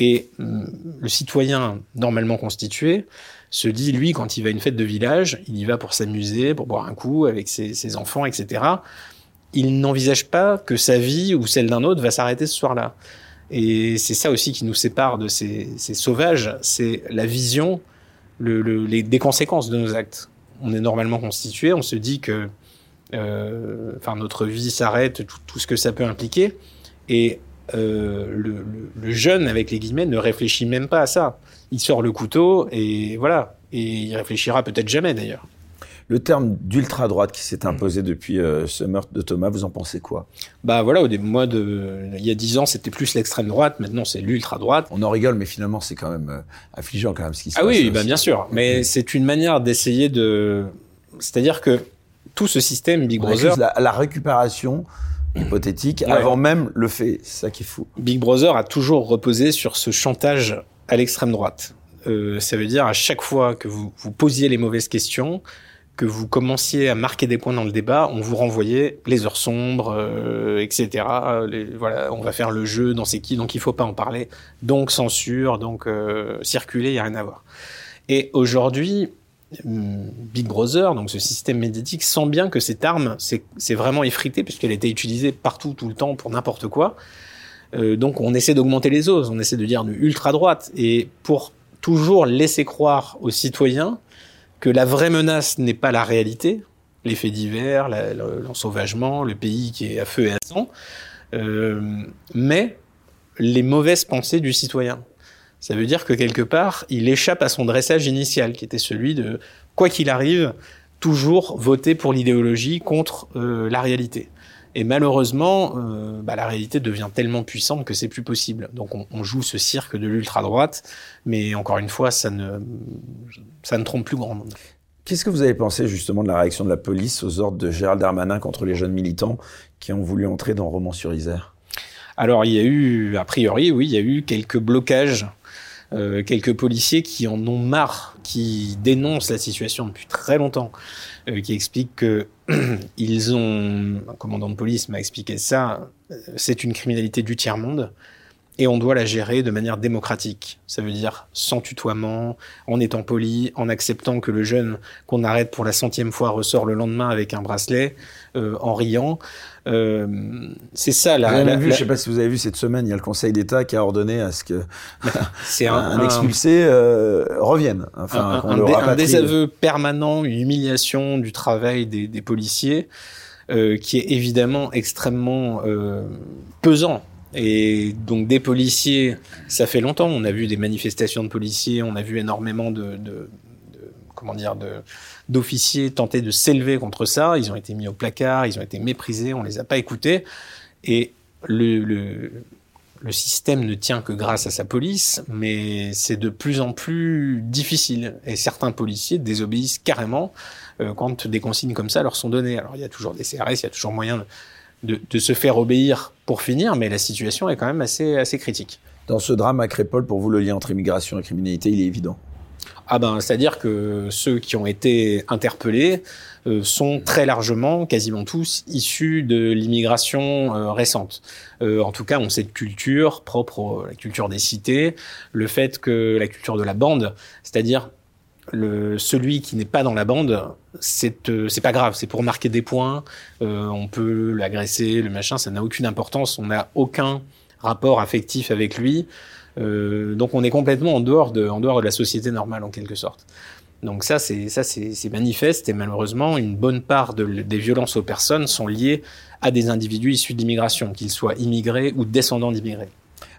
Et hum, le citoyen normalement constitué se dit, lui, quand il va à une fête de village, il y va pour s'amuser, pour boire un coup avec ses, ses enfants, etc il n'envisage pas que sa vie ou celle d'un autre va s'arrêter ce soir-là. Et c'est ça aussi qui nous sépare de ces, ces sauvages, c'est la vision le, le, les, des conséquences de nos actes. On est normalement constitué, on se dit que enfin, notre vie s'arrête, tout, tout, ce que ça peut impliquer. Et euh, le, le, le, jeune, avec les guillemets, ne réfléchit même pas à ça. Il sort le couteau et voilà. Et il réfléchira peut-être jamais d'ailleurs. Le terme d'ultra-droite qui s'est imposé depuis euh, ce meurtre de Thomas, vous en pensez quoi? Bah voilà, au début, moi, de, il y a dix ans, c'était plus l'extrême droite, maintenant c'est l'ultra-droite. On en rigole, mais finalement, c'est quand même euh, affligeant quand même ce qui se ah passe. Ah oui, bah bien sûr, mais c'est une manière d'essayer de... C'est-à-dire que tout ce système Big Brother... La, la récupération hypothétique ouais. avant même le fait, c'est ça qui est fou. Big Brother a toujours reposé sur ce chantage à l'extrême droite. Euh, ça veut dire à chaque fois que vous, vous posiez les mauvaises questions, que vous commenciez à marquer des points dans le débat, on vous renvoyait les heures sombres, euh, etc. Les, voilà, on va faire le jeu dans c'est qui, donc il faut pas en parler. Donc censure, donc euh, circuler, il y a rien à voir. Et aujourd'hui, Big Brother, donc ce système médiatique, sent bien que cette arme, c'est vraiment effrité puisqu'elle été utilisée partout, tout le temps, pour n'importe quoi. Euh, donc on essaie d'augmenter les oses, on essaie de dire de ultra droite, et pour toujours laisser croire aux citoyens que la vraie menace n'est pas la réalité, les faits divers, l'ensauvagement, le pays qui est à feu et à sang, euh, mais les mauvaises pensées du citoyen. Ça veut dire que quelque part, il échappe à son dressage initial, qui était celui de, quoi qu'il arrive, toujours voter pour l'idéologie contre euh, la réalité. Et malheureusement, euh, bah, la réalité devient tellement puissante que c'est plus possible. Donc on, on joue ce cirque de l'ultra-droite, mais encore une fois, ça ne, ça ne trompe plus grand monde. Qu'est-ce que vous avez pensé justement de la réaction de la police aux ordres de Gérald Darmanin contre les jeunes militants qui ont voulu entrer dans Romans-sur-Isère? Alors il y a eu, a priori, oui, il y a eu quelques blocages euh, quelques policiers qui en ont marre, qui dénoncent la situation depuis très longtemps, euh, qui expliquent que [CLEARS THROAT] ils ont, un commandant de police m'a expliqué ça, euh, c'est une criminalité du tiers-monde et on doit la gérer de manière démocratique. Ça veut dire sans tutoiement, en étant poli, en acceptant que le jeune qu'on arrête pour la centième fois ressort le lendemain avec un bracelet, euh, en riant. Euh, c'est ça la. la, vu, Je ne sais pas si vous avez vu cette semaine, il y a le Conseil d'État qui a ordonné à ce que [LAUGHS] [LAUGHS] un, un, expulsé euh, revienne. Enfin, un, un, désaveu permanent, une humiliation du travail des, des policiers, euh, qui est évidemment extrêmement euh, pesant et donc des policiers, ça fait longtemps. On a vu des manifestations de policiers, on a vu énormément de, de, comment dire, d'officiers tenter de s'élever contre ça. Ils ont été mis au placard, ils ont été méprisés, on les a pas écoutés. Et le, le, le système ne tient que grâce à sa police, mais c'est de plus en plus difficile. Et certains policiers désobéissent carrément euh, quand des consignes comme ça leur sont données. Alors il y a toujours des CRS, il y a toujours moyen de de, de, se faire obéir pour finir, mais la situation est quand même assez, assez critique. Dans ce drame à Crépole, pour vous, le lien entre immigration et criminalité, il est évident ah ben, c'est-à-dire que ceux qui ont été interpellés euh, sont très largement, quasiment tous, issus de l'immigration euh, récente. Euh, en tout cas, on cette culture propre à la culture des cités, le fait que la culture de la bande, c'est-à-dire le, celui qui n'est pas dans la bande, c'est euh, pas grave, c'est pour marquer des points. Euh, on peut l'agresser, le machin, ça n'a aucune importance. On n'a aucun rapport affectif avec lui. Euh, donc on est complètement en dehors de en dehors de la société normale en quelque sorte. Donc ça c'est ça c'est manifeste et malheureusement une bonne part de, des violences aux personnes sont liées à des individus issus de l'immigration, qu'ils soient immigrés ou descendants d'immigrés.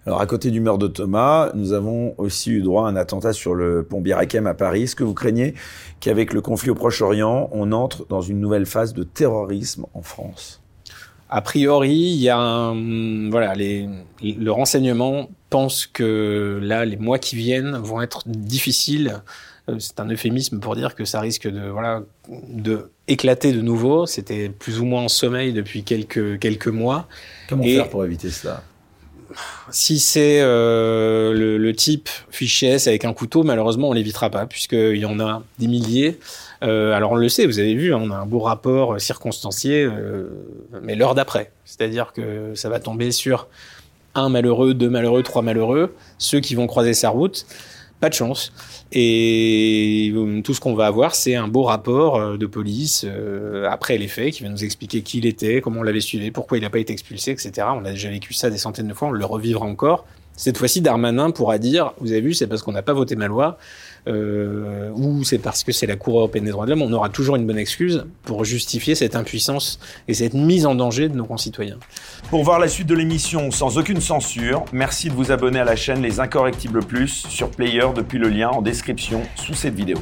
Alors, à côté du meurtre de Thomas, nous avons aussi eu droit à un attentat sur le pont Bir Hakeim à Paris. Est-ce que vous craignez qu'avec le conflit au Proche-Orient, on entre dans une nouvelle phase de terrorisme en France? A priori, il y a un, voilà, les, le renseignement pense que là, les mois qui viennent vont être difficiles. Euh, c'est un euphémisme pour dire que ça risque de, voilà, de éclater de nouveau. C'était plus ou moins en sommeil depuis quelques, quelques mois. Comment faire pour éviter cela? Si c'est euh, le, type fichier S avec un couteau, malheureusement, on l'évitera pas, puisqu'il y en a des milliers. Euh, alors on le sait, vous avez vu, hein, on a un beau rapport circonstancié, euh, mais l'heure d'après. C'est-à-dire que ça va tomber sur un malheureux, deux malheureux, trois malheureux, ceux qui vont croiser sa route pas de chance. Et euh, tout ce qu'on va avoir, c'est un beau rapport euh, de police euh, après les faits qui va nous expliquer qui il était, comment on l'avait suivi, pourquoi il n'a pas été expulsé, etc. On a déjà vécu ça des centaines de fois, on le revivra encore. Cette fois-ci, Darmanin pourra dire, vous avez vu, c'est parce qu'on n'a pas voté ma loi, euh, ou c'est parce que c'est la Cour européenne des droits de l'homme. On aura toujours une bonne excuse pour justifier cette impuissance et cette mise en danger de nos concitoyens. Pour voir la suite de l'émission sans aucune censure, merci de vous abonner à la chaîne Les Incorrectibles Plus sur Player depuis le lien en description sous cette vidéo.